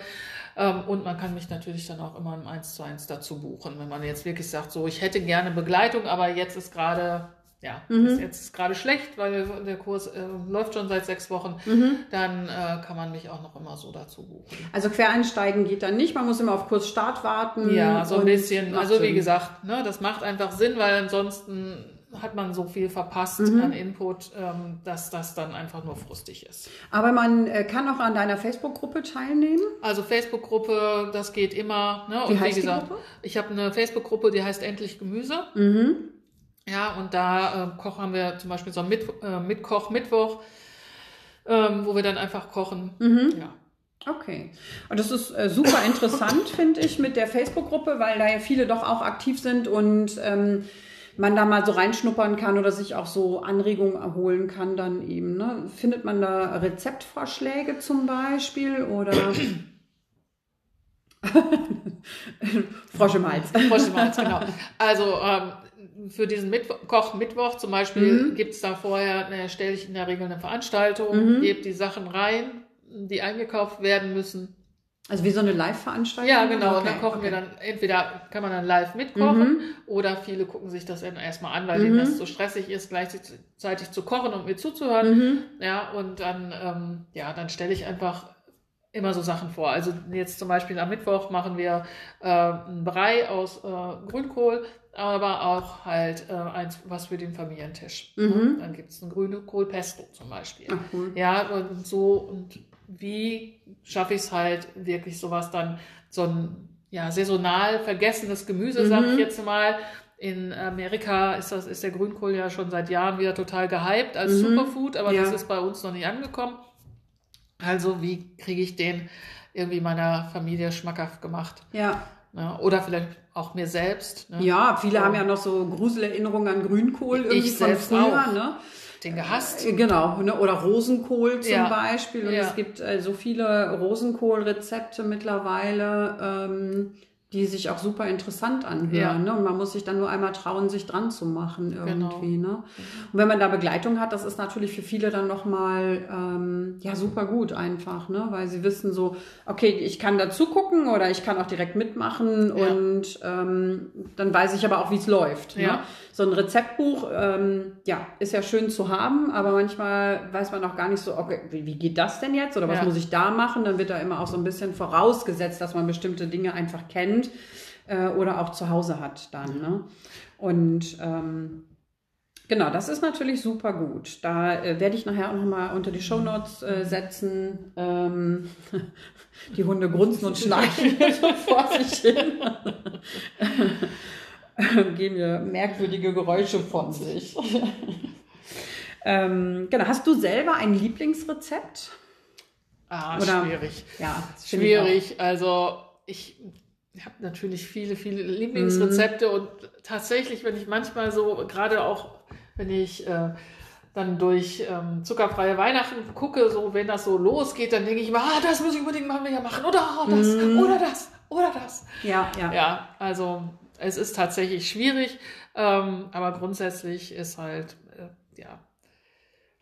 Ähm, und man kann mich natürlich dann auch immer im 1 zu 1 dazu buchen. Wenn man jetzt wirklich sagt, so, ich hätte gerne Begleitung, aber jetzt ist gerade, ja, Mhm. ist jetzt gerade schlecht, weil der Kurs äh, läuft schon seit sechs Wochen, Mhm. dann äh, kann man mich auch noch immer so dazu buchen. Also Quereinsteigen geht dann nicht, man muss immer auf Kursstart warten. Ja, so ein bisschen. Also wie gesagt, ne, das macht einfach Sinn, weil ansonsten hat man so viel verpasst Mhm. an Input, ähm, dass das dann einfach nur frustig ist. Aber man äh, kann auch an deiner Facebook-Gruppe teilnehmen. Also Facebook-Gruppe, das geht immer. Ne? Wie Und heißt wie die gesagt, Gruppe? ich habe eine Facebook-Gruppe, die heißt Endlich Gemüse. Mhm. Ja, und da äh, kochen wir zum Beispiel so einen Mit äh, Mitkoch-Mittwoch, ähm, wo wir dann einfach kochen. Mhm. Ja. Okay. Und das ist äh, super interessant, finde ich, mit der Facebook-Gruppe, weil da ja viele doch auch aktiv sind und ähm, man da mal so reinschnuppern kann oder sich auch so Anregungen erholen kann dann eben. Ne? Findet man da Rezeptvorschläge zum Beispiel oder Frosch im Hals. Frosch im Hals, genau. Also ähm, für diesen Mittwoch, Koch-Mittwoch zum Beispiel Mhm. gibt's da vorher, ne, stelle ich in der Regel eine Veranstaltung, Mhm. gebe die Sachen rein, die eingekauft werden müssen. Also wie so eine Live-Veranstaltung? Ja, genau. und Okay, dann kochen wir okay. dann, entweder kann man dann live mitkochen Mhm. oder viele gucken sich das dann erstmal an, weil Mhm. denen das so stressig ist, gleichzeitig zu kochen und mir zuzuhören. Mhm. Ja, und dann, ähm, ja, dann stelle ich einfach immer so Sachen vor. Also jetzt zum Beispiel am Mittwoch machen wir äh, einen Brei aus äh, Grünkohl, aber auch halt äh, eins, was für den Familientisch. Mhm. Dann gibt es ein grüne Kohlpesto zum Beispiel. Ach, cool. Ja, und so, und wie schaffe ich es halt wirklich sowas dann, so ein ja, saisonal vergessenes Gemüse, Mhm. sag ich jetzt mal. In Amerika ist, das, ist der Grünkohl ja schon seit Jahren wieder total gehypt als Mhm. Superfood, aber Ja. das ist bei uns noch nicht angekommen. Also, wie kriege ich den irgendwie meiner Familie schmackhaft gemacht? Ja. Ne? Oder vielleicht auch mir selbst. Ne? ja, viele So. haben ja noch so Gruselerinnerungen an Grünkohl irgendwie Ich von selbst früher. auch. Ne? Den gehasst. Äh, Genau, ne? oder Rosenkohl zum Ja. Beispiel. Und Ja. es gibt äh, so viele Rosenkohlrezepte mittlerweile, ähm, die sich auch super interessant anhören. Ja. Ne? Und man muss sich dann nur einmal trauen, sich dran zu machen Genau. irgendwie. Ne? Und wenn man da Begleitung hat, das ist natürlich für viele dann nochmal ähm, ja, super gut einfach, ne? weil sie wissen so, okay, ich kann da zugucken oder ich kann auch direkt mitmachen und ähm, dann weiß ich aber auch, wie es läuft. Ne? So ein Rezeptbuch, ähm, ja, ist ja schön zu haben, aber manchmal weiß man auch gar nicht so, okay, wie, wie geht das denn jetzt oder was Ja. muss ich da machen? Dann wird da immer auch so ein bisschen vorausgesetzt, dass man bestimmte Dinge einfach kennt äh, oder auch zu Hause hat dann. Ne? Und ähm, genau, das ist natürlich super gut. Da äh, werde ich nachher auch nochmal unter die Shownotes äh, setzen. Ähm, die Hunde grunzen und schnarchen so vor sich hin. Gehen mir merkwürdige Geräusche von sich. ähm, genau, hast du selber ein Lieblingsrezept? Ah, Oder- schwierig. Ja, finde ich. Schwierig. Also ich habe natürlich viele, viele Lieblingsrezepte und tatsächlich, wenn ich manchmal so, gerade auch wenn ich äh, dann durch ähm, zuckerfreie Weihnachten gucke, so wenn das so losgeht, dann denke ich immer, ah, das muss ich unbedingt mal wieder machen. Oder ah, das, Mhm. oder das, oder das. Ja, ja. Ja, also es ist tatsächlich schwierig, ähm, aber grundsätzlich ist halt, äh, ja,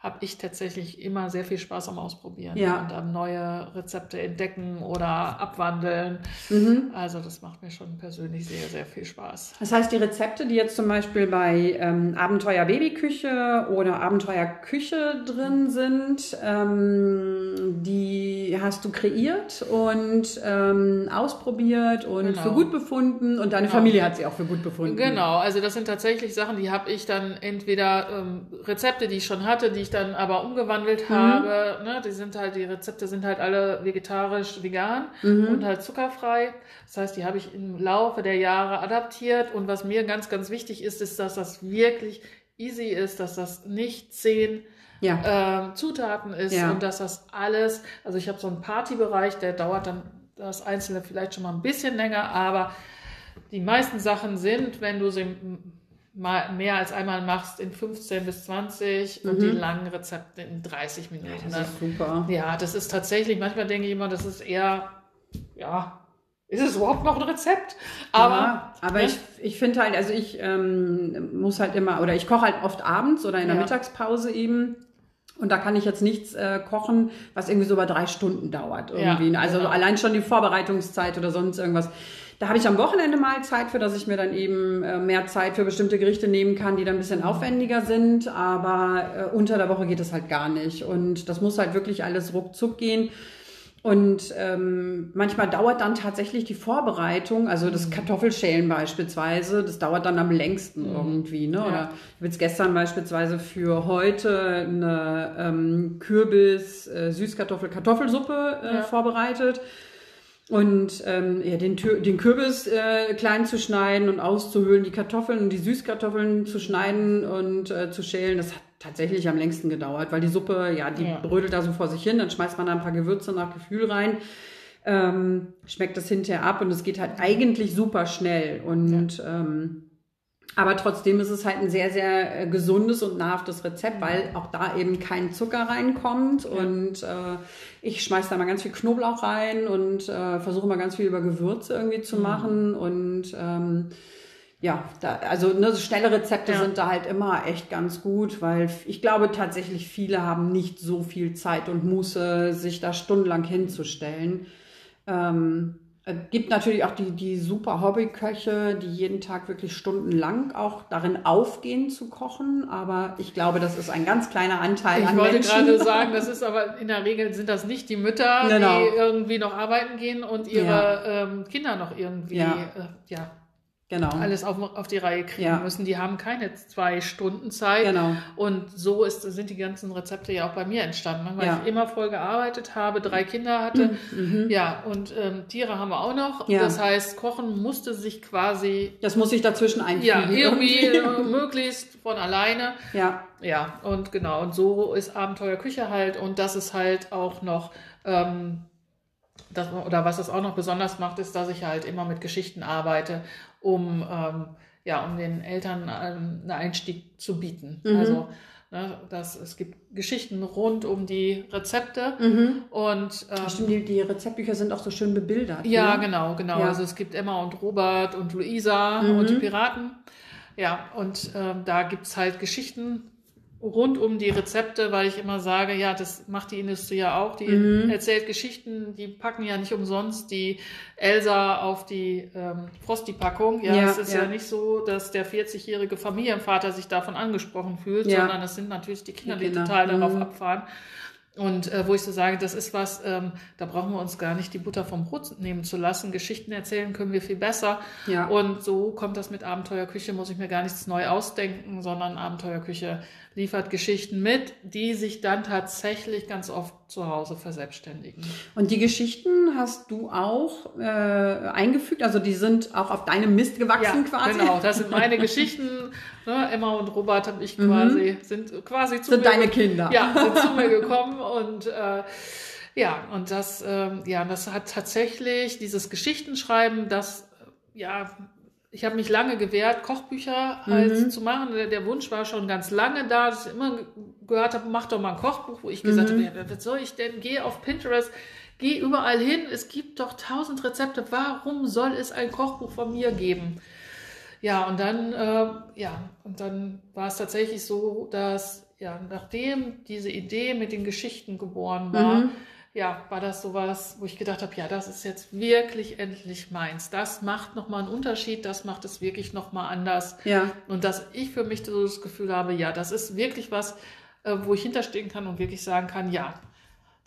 habe ich tatsächlich immer sehr viel Spaß am Ausprobieren Ja. und am neue Rezepte entdecken oder abwandeln. Mhm. Also das macht mir schon persönlich sehr, sehr viel Spaß. Das heißt, die Rezepte, die jetzt zum Beispiel bei ähm, Abenteuer Babyküche oder Abenteuer Küche drin sind, ähm, die hast du kreiert und ähm, ausprobiert und Genau. für gut befunden und deine Genau. Familie hat sie auch für gut befunden. Genau, also das sind tatsächlich Sachen, die habe ich dann entweder ähm, Rezepte, die ich schon hatte, die ich dann aber umgewandelt Mhm. habe. Ne, die sind halt, die Rezepte sind halt alle vegetarisch, vegan Mhm. und halt zuckerfrei. Das heißt, die habe ich im Laufe der Jahre adaptiert. Und was mir ganz, ganz wichtig ist, ist, dass das wirklich easy ist, dass das nicht zehn Ja. ähm, Zutaten ist Ja. und dass das alles, also ich habe so einen Partybereich, der dauert dann das Einzelne vielleicht schon mal ein bisschen länger, aber die meisten Sachen sind, wenn du sie mal mehr als einmal machst, in 15 bis 20 und Mhm. die langen Rezepte in 30 Minuten. Das ne? ist super. Ja, das ist tatsächlich, manchmal denke ich immer, das ist eher, ja, ist es überhaupt noch ein Rezept? Aber ja, aber ne? ich, ich finde halt, also ich ähm, muss halt immer, oder ich koche halt oft abends oder in der Ja. Mittagspause eben. Und da kann ich jetzt nichts äh, kochen, was irgendwie so über drei Stunden dauert. Irgendwie. Ja, also genau. allein schon die Vorbereitungszeit oder sonst irgendwas. Da habe ich am Wochenende mal Zeit für, dass ich mir dann eben äh, mehr Zeit für bestimmte Gerichte nehmen kann, die dann ein bisschen aufwendiger sind. Aber äh, unter der Woche geht es halt gar nicht. Und das muss halt wirklich alles ruckzuck gehen. Und ähm, manchmal dauert dann tatsächlich die Vorbereitung, also das Kartoffelschälen beispielsweise, das dauert dann am längsten irgendwie. Ne? Oder ich habe jetzt gestern beispielsweise für heute eine ähm, Kürbis-Süßkartoffel-Kartoffelsuppe äh, Ja. vorbereitet. Und ähm, ja, den, Tür- den Kürbis äh, klein zu schneiden und auszuhöhlen, die Kartoffeln und die Süßkartoffeln zu schneiden und äh, zu schälen, das hat tatsächlich am längsten gedauert, weil die Suppe, ja, die Ja. brödelt da so vor sich hin, dann schmeißt man da ein paar Gewürze nach Gefühl rein, ähm, schmeckt das hinterher ab und es geht halt eigentlich super schnell. Und ähm, aber trotzdem ist es halt ein sehr, sehr äh, gesundes und nahrhaftes Rezept, weil auch da eben kein Zucker reinkommt. Und äh, ich schmeiß da mal ganz viel Knoblauch rein und äh, versuche mal ganz viel über Gewürze irgendwie zu machen. Und ähm, ja, da, also ne, so schnelle Rezepte Ja. sind da halt immer echt ganz gut, weil ich glaube tatsächlich viele haben nicht so viel Zeit und Muße, sich da stundenlang hinzustellen. Ähm, gibt natürlich auch die, die super Hobbyköche, die jeden Tag wirklich stundenlang auch darin aufgehen zu kochen. Aber ich glaube, das ist ein ganz kleiner Anteil Ich an wollte Menschen. gerade sagen, das ist aber in der Regel sind das nicht die Mütter, Genau. die irgendwie noch arbeiten gehen und ihre Ja. ähm, Kinder noch irgendwie Ja. äh, ja, genau. alles auf, auf die Reihe kriegen Ja. müssen. Die haben keine zwei Stunden Zeit. Genau. Und so ist, sind die ganzen Rezepte ja auch bei mir entstanden, weil Ja. ich immer voll gearbeitet habe, drei Kinder hatte. Ja, und ähm, Tiere haben wir auch noch. Mhm. Ja. Das heißt, Kochen musste sich quasi Das muss ich dazwischen ja, einfügen. irgendwie äh, möglichst von alleine. Ja, Ja, und genau, und so ist Abenteuer Küche halt und das ist halt auch noch, ähm, das, oder was es auch noch besonders macht, ist, dass ich halt immer mit Geschichten arbeite, um, ähm, ja, um den Eltern ähm, einen Einstieg zu bieten. Mhm. Also, ne, das, es gibt Geschichten rund um die Rezepte und ähm, stimmt, die, die Rezeptbücher sind auch so schön bebildert. ja, ne? genau, genau. Ja. Also es gibt Emma und Robert und Luisa Mhm. und die Piraten. Ja, und ähm, da gibt's halt Geschichten rund um die Rezepte, weil ich immer sage, ja, das macht die Industrie ja auch. Die Mhm. erzählt Geschichten, die packen ja nicht umsonst die Elsa auf die ähm, Frosty-Packung. Ja, Ja, es ist ja. ja. nicht so, dass der 40-jährige Familienvater sich davon angesprochen fühlt, Ja. sondern es sind natürlich die Kinder, die, Kinder. total darauf Mhm. abfahren. Und äh, wo ich so sage, das ist was, ähm, da brauchen wir uns gar nicht die Butter vom Brot nehmen zu lassen. Geschichten erzählen können wir viel besser. Ja. Und so kommt das mit Abenteuerküche, muss ich mir gar nichts neu ausdenken, sondern Abenteuerküche liefert Geschichten mit, die sich dann tatsächlich ganz oft zu Hause verselbstständigen. Und die Geschichten hast du auch äh, eingefügt, also die sind auch auf deinem Mist gewachsen quasi. genau, das sind meine Geschichten. Ne, Emma und Robert habe ich quasi, sind quasi zu Mhm. Sind mir deine Kinder. Ja, sind zu mir gekommen und äh, ja, und das, ähm, ja, das hat tatsächlich dieses Geschichtenschreiben, das, ja, ich habe mich lange gewehrt, Kochbücher halt Mhm. zu machen. Der, der Wunsch war schon ganz lange da, dass ich immer ge- gehört habe, mach doch mal ein Kochbuch, wo ich gesagt Mhm. habe, was soll ich denn? Geh auf Pinterest, geh überall hin, es gibt doch tausend Rezepte, warum soll es ein Kochbuch von mir geben? Ja, und dann, äh, ja, und dann war es tatsächlich so, dass, ja, nachdem diese Idee mit den Geschichten geboren war, Mhm. Ja, war das sowas, wo ich gedacht habe, ja, das ist jetzt wirklich endlich meins. Das macht nochmal einen Unterschied, das macht es wirklich nochmal anders. Ja. Und dass ich für mich so das Gefühl habe, ja, das ist wirklich was, äh, wo ich hinterstehen kann und wirklich sagen kann, ja,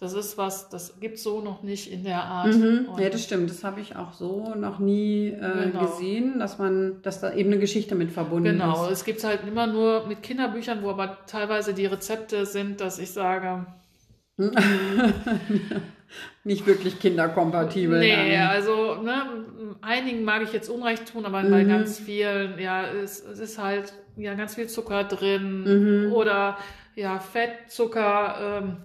das ist was, das gibt's so noch nicht in der Art. Mhm. Ja, das stimmt. Das habe ich auch so noch nie äh, Genau. gesehen, dass man, dass da eben eine Geschichte mit verbunden Genau, ist. es gibt halt immer nur mit Kinderbüchern, wo aber teilweise die Rezepte sind, dass ich sage, Nicht wirklich kinderkompatibel. nee, dann. also ne, einigen mag ich jetzt Unrecht tun, aber bei Mhm. ganz vielen, ja, es, es ist halt ja ganz viel Zucker drin Mhm. oder ja Fettzucker, ähm,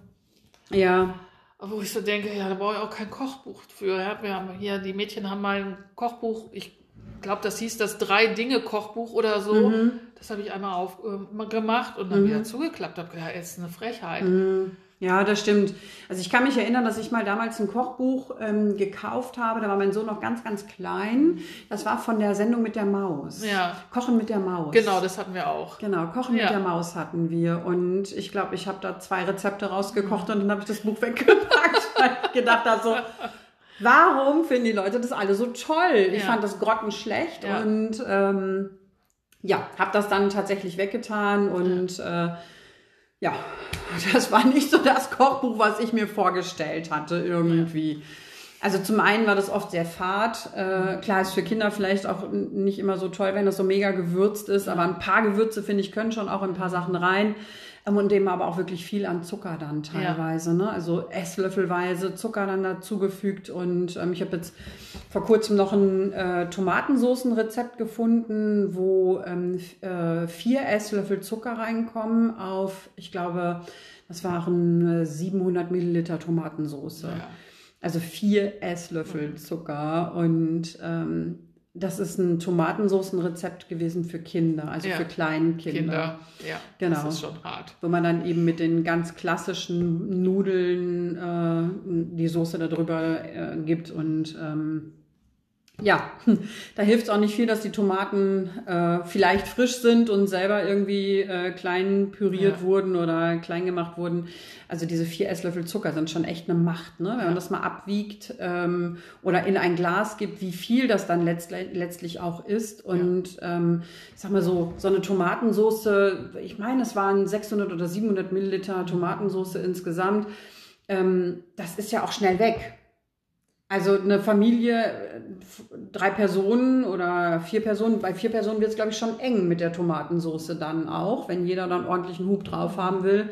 Ja, wo ich so denke, ja, da brauche ich auch kein Kochbuch für. Ja, wir haben hier, die Mädchen haben mal ein Kochbuch, ich glaube, das hieß das Drei-Dinge-Kochbuch oder so. Mhm. Das habe ich einmal auf, äh, gemacht und dann wieder zugeklappt. habe gedacht, es ist eine Frechheit. Mhm. Ja, das stimmt. Also ich kann mich erinnern, dass ich mal damals ein Kochbuch ähm, gekauft habe. Da war mein Sohn noch ganz, ganz klein. Das war von der Sendung mit der Maus. Ja. Kochen mit der Maus. Genau, das hatten wir auch. Genau, Kochen Ja. mit der Maus hatten wir. Und ich glaube, ich habe da zwei Rezepte rausgekocht und dann habe ich das Buch weggepackt, weil ich gedacht habe, so, warum finden die Leute das alle so toll? Ich Ja. fand das grottenschlecht Ja. und ähm, ja, habe das dann tatsächlich weggetan und äh, ja, das war nicht so das Kochbuch, was ich mir vorgestellt hatte irgendwie. Also zum einen war das oft sehr fad. Äh, klar ist für Kinder vielleicht auch nicht immer so toll, wenn das so mega gewürzt ist, aber ein paar Gewürze, finde ich, können schon auch in ein paar Sachen rein. Ähm, und dem aber auch wirklich viel an Zucker dann teilweise. Ne? Also Esslöffelweise Zucker dann dazugefügt. Und ähm, ich habe jetzt vor kurzem noch ein äh, Tomatensoßenrezept gefunden, wo ähm, äh, vier Esslöffel Zucker reinkommen auf, ich glaube, das waren äh, 700 Milliliter Tomatensoße. Ja. Also vier Esslöffel Zucker und ähm, das ist ein Tomatensoßenrezept gewesen für Kinder, also Ja. für Kleinkinder. Kinder. Ja, Genau. das ist schon hart. Wo man dann eben mit den ganz klassischen Nudeln äh, die Soße darüber äh, gibt und ähm, ja, da hilft es auch nicht viel, dass die Tomaten äh, vielleicht frisch sind und selber irgendwie äh, klein püriert Ja. wurden oder klein gemacht wurden. Also diese vier Esslöffel Zucker sind schon echt eine Macht, ne? wenn man das mal abwiegt ähm, oder in ein Glas gibt, wie viel das dann letztlich, letztlich auch ist. Und ähm, ich sag mal so, so eine Tomatensoße, ich meine, es waren 600 oder 700 Milliliter Tomatensoße insgesamt. Ähm, das ist ja auch schnell weg. Also eine Familie, drei Personen oder vier Personen, bei vier Personen wird es, glaube ich, schon eng mit der Tomatensoße dann auch, wenn jeder dann ordentlichen Hub drauf haben will.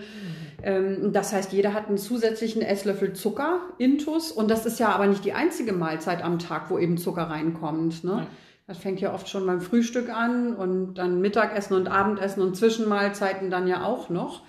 Ähm, das heißt, jeder hat einen zusätzlichen Esslöffel Zucker, Intus, und das ist ja aber nicht die einzige Mahlzeit am Tag, wo eben Zucker reinkommt. Ne? Das fängt ja oft schon beim Frühstück an und dann Mittagessen und Abendessen und Zwischenmahlzeiten dann ja auch noch.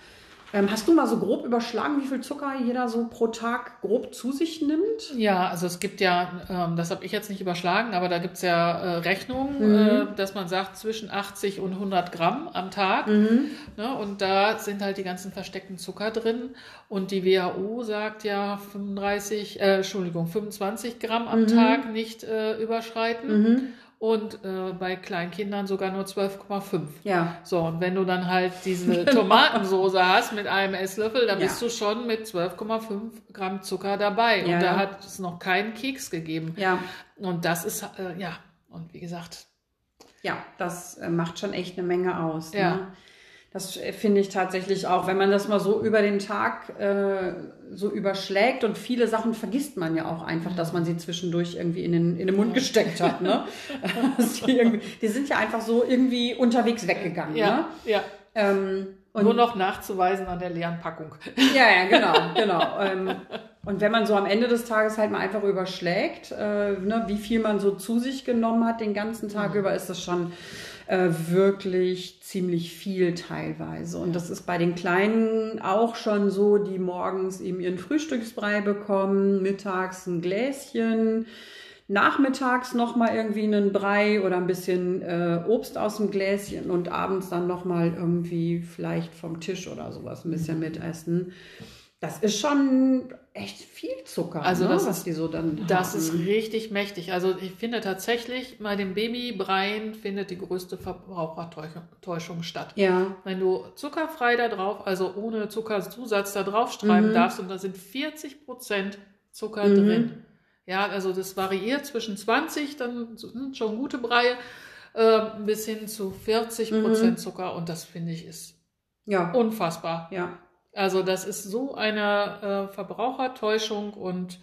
Ähm, hast du mal so grob überschlagen, wie viel Zucker jeder so pro Tag grob zu sich nimmt? Ja, also es gibt ja, ähm, das habe ich jetzt nicht überschlagen, aber da gibt es ja äh, Rechnungen, Mhm. äh, dass man sagt zwischen 80 und 100 Gramm am Tag. Mhm. Ne, und da sind halt die ganzen versteckten Zucker drin. Und die WHO sagt ja 35, äh, Entschuldigung, 25 Gramm am Mhm. Tag nicht äh, überschreiten. Und äh, bei Kleinkindern sogar nur 12,5. Ja, So, und wenn du dann halt diese Tomatensoße hast mit einem Esslöffel, dann Ja. bist du schon mit 12,5 Gramm Zucker dabei. Ja, und da ja. hat es noch keinen Keks gegeben. ja, Und das ist, äh, ja, und wie gesagt, ja, das äh, macht schon echt eine Menge aus. Ja. Ne? Das äh, finde ich tatsächlich auch, wenn man das mal so über den Tag äh, so überschlägt und viele Sachen vergisst man ja auch einfach, dass man sie zwischendurch irgendwie in den, in den Mund gesteckt hat. Ne? Die, die sind ja einfach so irgendwie unterwegs weggegangen. Ne? ja, ja. Ähm, und Nur noch nachzuweisen an der leeren Packung. Ja, ja, genau, genau. Ähm, und wenn man so am Ende des Tages halt mal einfach überschlägt, äh, ne, wie viel man so zu sich genommen hat den ganzen Tag über, ist das schon äh, wirklich ziemlich viel teilweise. Und das ist bei den Kleinen auch schon so, die morgens eben ihren Frühstücksbrei bekommen, mittags ein Gläschen, nachmittags nochmal irgendwie einen Brei oder ein bisschen äh, Obst aus dem Gläschen und abends dann nochmal irgendwie vielleicht vom Tisch oder sowas ein bisschen mitessen. Das ist schon echt viel Zucker, Also ne, das was die so dann Das haben. ist richtig mächtig. Also ich finde tatsächlich, bei dem Babybreien findet die größte Verbrauchertäuschung statt. ja, Wenn du zuckerfrei da drauf, also ohne Zuckerzusatz da drauf schreiben Mhm. darfst und da sind 40 Prozent Zucker Mhm. drin. Ja, also das variiert zwischen 20, dann sind schon gute Breie, äh, bis hin zu 40 Prozent Mhm. Zucker und das finde ich ist ja, unfassbar. ja. Also das ist so eine äh, Verbrauchertäuschung und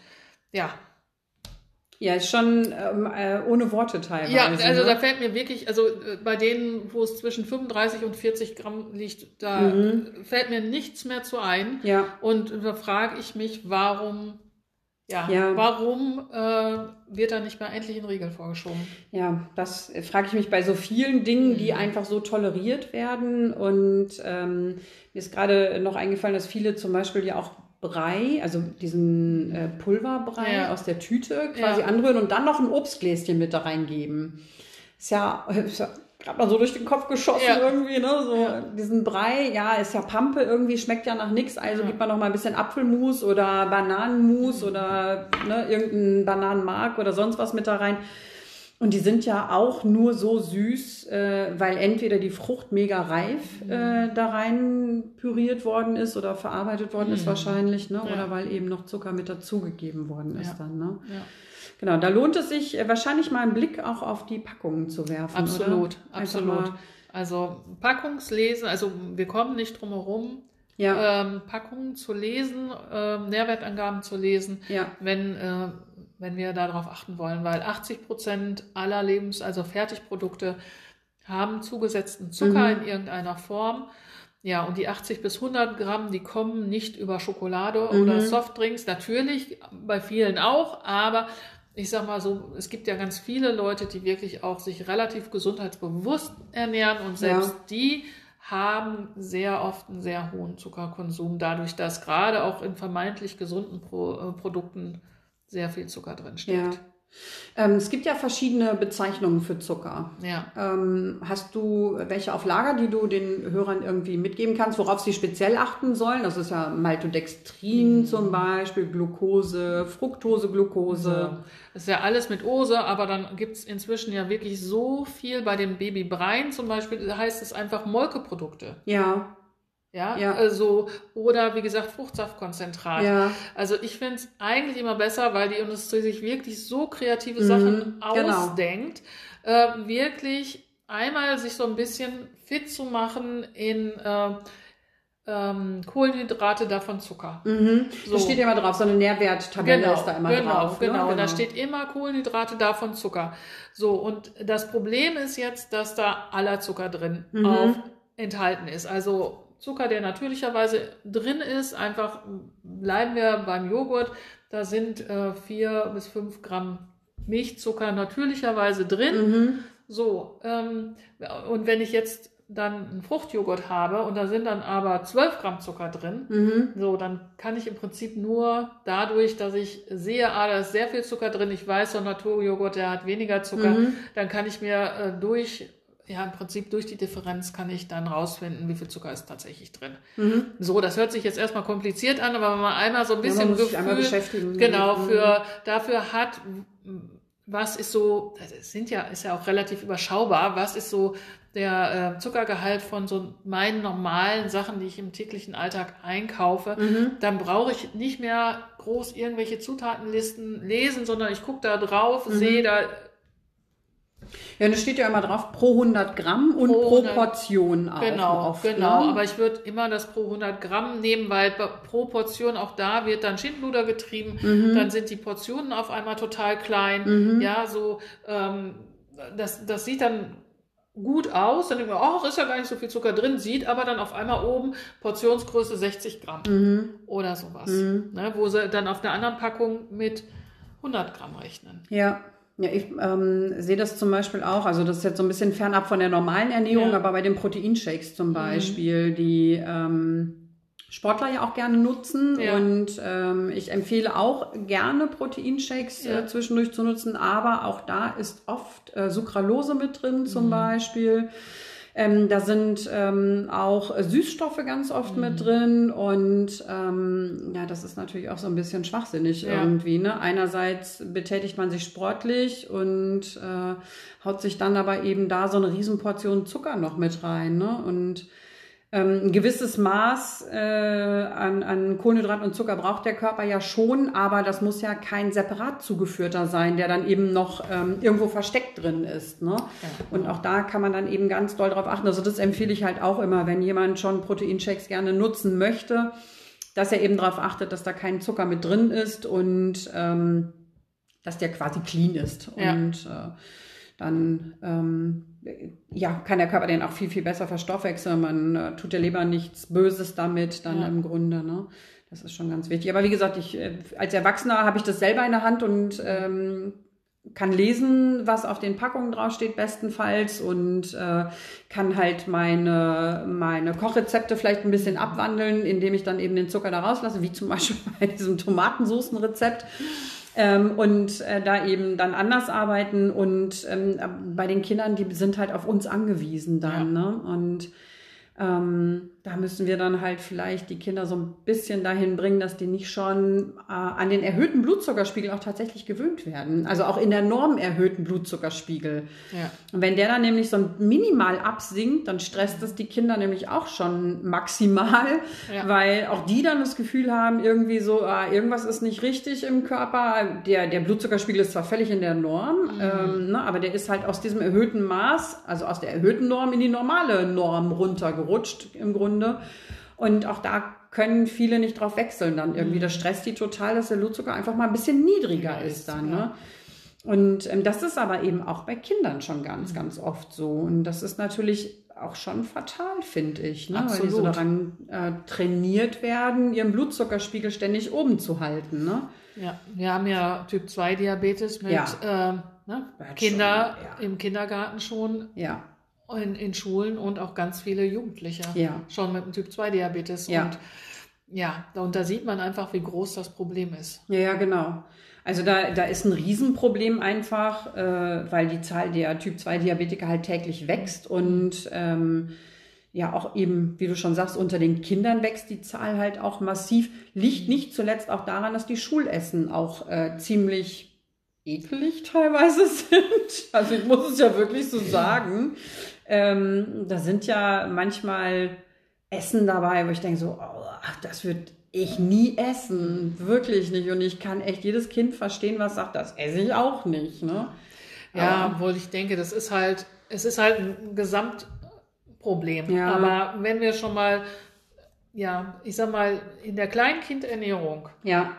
ja, Ja, ist schon ähm, äh, ohne Worte teilweise. Ja, also ne? da fällt mir wirklich, also äh, bei denen, wo es zwischen 35 und 40 Gramm liegt, da Mhm. fällt mir nichts mehr zu ein. ja, Und da frage ich mich, warum, ja, Ja. warum äh, wird da nicht mal endlich ein Riegel vorgeschoben? Ja, das frage ich mich bei so vielen Dingen, die Mhm. einfach so toleriert werden. Und ähm, mir ist gerade noch eingefallen, dass viele zum Beispiel ja auch Brei, also diesen äh, Pulverbrei Ja. aus der Tüte quasi Ja. anrühren und dann noch ein Obstgläschen mit da reingeben. Ist ja, ist ja hat man so durch den Kopf geschossen Ja. irgendwie, ne? So Ja. diesen Brei, ja, ist ja Pampe irgendwie, schmeckt ja nach nix, also Ja. gibt man noch mal ein bisschen Apfelmus oder Bananenmus oder ne, irgendein Bananenmark oder sonst was mit da rein. Und die sind ja auch nur so süß, äh, weil entweder die Frucht mega reif äh, da rein püriert worden ist oder verarbeitet worden ist wahrscheinlich, ne? Oder weil eben noch Zucker mit dazugegeben worden ist dann, ne? Ja. Genau, da lohnt es sich äh, wahrscheinlich mal einen Blick auch auf die Packungen zu werfen. Absolut, absolut. Also Packungslesen, also wir kommen nicht drum herum, ja, ähm, Packungen zu lesen, ähm, Nährwertangaben zu lesen, ja, wenn, äh, wenn wir darauf achten wollen, weil 80 Prozent aller Lebens-, also Fertigprodukte haben zugesetzten Zucker Mhm. in irgendeiner Form. Ja, und die 80 bis 100 Gramm, die kommen nicht über Schokolade Mhm. oder Softdrinks. Natürlich, bei vielen auch, aber ich sag mal so, es gibt ja ganz viele Leute, die wirklich auch sich relativ gesundheitsbewusst ernähren und selbst die haben sehr oft einen sehr hohen Zuckerkonsum, dadurch, dass gerade auch in vermeintlich gesunden Pro, äh, Produkten sehr viel Zucker drin ja. Ähm, es gibt ja verschiedene Bezeichnungen für Zucker. Ja. Ähm, hast du welche auf Lager, die du den Hörern irgendwie mitgeben kannst, worauf sie speziell achten sollen? Das ist ja Maltodextrin zum Beispiel, Glucose, Fructose, Glucose. Das ist ja alles mit Ose, aber dann gibt es inzwischen ja wirklich so viel. Bei den Babybreien zum Beispiel heißt es einfach Molkeprodukte. Ja, Ja, Ja. also, oder wie gesagt, Fruchtsaftkonzentrat. ja, Also ich finde es eigentlich immer besser, weil die Industrie sich wirklich so kreative Sachen genau. ausdenkt, äh, wirklich einmal sich so ein bisschen fit zu machen in äh, ähm, Kohlenhydrate, davon Zucker. mhm. So. Das steht ja immer drauf, so eine Nährwerttabelle ist da immer genau, drauf. ne? Genau, da steht immer Kohlenhydrate, davon Zucker. So, und das Problem ist jetzt, dass da aller Zucker drin Mhm. auf, enthalten ist. Also Zucker, der natürlicherweise drin ist, einfach bleiben wir beim Joghurt, da sind äh, vier bis fünf Gramm Milchzucker natürlicherweise drin. Mhm. So, ähm, und wenn ich jetzt dann einen Fruchtjoghurt habe und da sind dann aber 12 Gramm Zucker drin, Mhm. so, dann kann ich im Prinzip nur dadurch, dass ich sehe, ah, da ist sehr viel Zucker drin, ich weiß, so ein Naturjoghurt, der hat weniger Zucker, Mhm. dann kann ich mir äh, durch, ja, im Prinzip durch die Differenz kann ich dann rausfinden, wie viel Zucker ist tatsächlich drin. Mhm. So, das hört sich jetzt erstmal kompliziert an, aber wenn man einmal so ein Ja, bisschen einmal Gefühl, genau, Mhm. für, dafür hat, was ist so, es sind ja, ist ja auch relativ überschaubar, was ist so der äh, Zuckergehalt von so meinen normalen Sachen, die ich im täglichen Alltag einkaufe, Mhm. dann brauche ich nicht mehr groß irgendwelche Zutatenlisten lesen, sondern ich gucke da drauf, Mhm. sehe da, Ja, und es steht ja immer drauf, pro 100 Gramm und Pro pro, 100 Portion auch. genau, oft, genau, Ne? aber ich würde immer das pro 100 Gramm nehmen, weil pro Portion auch da wird dann Schindluder getrieben, Mhm. dann sind die Portionen auf einmal total klein, ja, so, ähm, das, das sieht dann gut aus, dann denkt man, ach, ist ja gar nicht so viel Zucker drin, sieht aber dann auf einmal oben Portionsgröße 60 Gramm Mhm. oder sowas, ne, wo sie dann auf der anderen Packung mit 100 Gramm rechnen. Ja. Ja, ich ähm, sehe das zum Beispiel auch, also das ist jetzt so ein bisschen fernab von der normalen Ernährung, Ja. Mhm. aber bei den Proteinshakes zum Beispiel, die ähm, Sportler ja auch gerne nutzen Ja. und ähm, ich empfehle auch gerne Proteinshakes Ja. äh, zwischendurch zu nutzen, aber auch da ist oft äh, Sucralose mit drin zum Mhm. Beispiel. Ähm, da sind ähm, auch Süßstoffe ganz oft Mhm. mit drin und ähm, ja, das ist natürlich auch so ein bisschen schwachsinnig Ja. irgendwie. Ne? Einerseits betätigt man sich sportlich und äh, haut sich dann aber eben da so eine Riesenportion Zucker noch mit rein. Ne? Und ähm, ein gewisses Maß äh, an, an Kohlenhydraten und Zucker braucht der Körper ja schon, aber das muss ja kein separat zugeführter sein, der dann eben noch ähm, irgendwo versteckt drin ist. Ne? Und auch da kann man dann eben ganz doll drauf achten. Also das empfehle ich halt auch immer, wenn jemand schon Proteinshakes gerne nutzen möchte, dass er eben darauf achtet, dass da kein Zucker mit drin ist und ähm, dass der quasi clean ist. Ja. Und äh, dann ähm, ja, kann der Körper den auch viel, viel besser verstoffwechseln. Man äh, tut der Leber nichts Böses damit dann Ja. im Grunde. Ne? Das ist schon ganz wichtig. Aber wie gesagt, ich, äh, als Erwachsener habe ich das selber in der Hand und ähm, kann lesen, was auf den Packungen draufsteht, bestenfalls und äh, kann halt meine, meine Kochrezepte vielleicht ein bisschen abwandeln, indem ich dann eben den Zucker da rauslasse, wie zum Beispiel bei diesem Tomatensoßenrezept. Ähm, und äh, da eben dann anders arbeiten und ähm, bei den Kindern, die sind halt auf uns angewiesen dann, ja. ne? Und ähm, da müssen wir dann halt vielleicht die Kinder so ein bisschen dahin bringen, dass die nicht schon äh, an den erhöhten Blutzuckerspiegel auch tatsächlich gewöhnt werden. Also auch in der Norm erhöhten Blutzuckerspiegel. Ja. Und wenn der dann nämlich so minimal absinkt, dann stresst das die Kinder nämlich auch schon maximal, ja. weil auch die dann das Gefühl haben, irgendwie so, äh, irgendwas ist nicht richtig im Körper. Der, der Blutzuckerspiegel ist zwar völlig in der Norm, mhm. ähm, ne, aber der ist halt aus diesem erhöhten Maß, also aus der erhöhten Norm in die normale Norm runtergerutscht im Grunde. Grunde. Und auch da können viele nicht drauf wechseln dann irgendwie. Das stresst die total, dass der Blutzucker einfach mal ein bisschen niedriger ist dann. Ne? Und ähm, das ist aber eben auch bei Kindern schon ganz, ganz oft so. Und das ist natürlich auch schon fatal, finde ich, ne? weil die so daran äh, trainiert werden, ihren Blutzuckerspiegel ständig oben zu halten. Ne? Ja, wir haben ja Typ 2 Diabetes mit ja. äh, ne? Kinder schon, ja. im Kindergarten schon. Ja in, in Schulen und auch ganz viele Jugendliche ja. schon mit dem Typ 2 Diabetes. Ja. Und ja, und da sieht man einfach, wie groß das Problem ist. Ja, ja, genau. Also da, da ist ein Riesenproblem einfach, äh, weil die Zahl der Typ 2 Diabetiker halt täglich wächst und ähm, ja auch eben, wie du schon sagst, unter den Kindern wächst die Zahl halt auch massiv. Liegt nicht zuletzt auch daran, dass die Schulessen auch äh, ziemlich ekelig teilweise sind. Also ich muss es ja wirklich so sagen. Ähm, da sind ja manchmal Essen dabei, wo ich denke so, oh, ach, das wird ich nie essen, wirklich nicht. Und ich kann echt jedes Kind verstehen, was sagt, das esse ich auch nicht. Ne? Ja, obwohl ich denke, das ist halt, es ist halt ein Gesamtproblem. Ja. Aber wenn wir schon mal, ja, ich sag mal, in der Kleinkindernährung ja.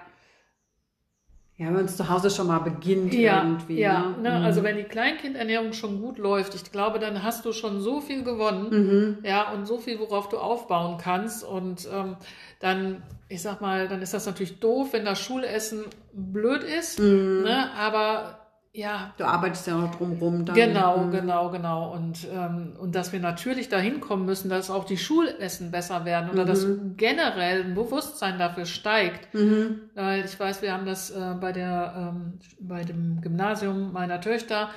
Ja, wenn es zu Hause schon mal beginnt ja, irgendwie. Ja, ne? Ne? Mhm. also wenn die Kleinkindernährung schon gut läuft, ich glaube, dann hast du schon so viel gewonnen, mhm. ja, und so viel, worauf du aufbauen kannst. Und ähm, dann, ich sag mal, dann ist das natürlich doof, wenn das Schulessen blöd ist, mhm. ne? aber ja. Du arbeitest ja noch drumherum. Genau, mhm. genau, genau. Und, ähm, und dass wir natürlich dahin kommen müssen, dass auch die Schulessen besser werden oder mhm. dass generell ein Bewusstsein dafür steigt. Mhm. Weil ich weiß, wir haben das äh, bei, der, ähm, bei dem Gymnasium meiner Töchter,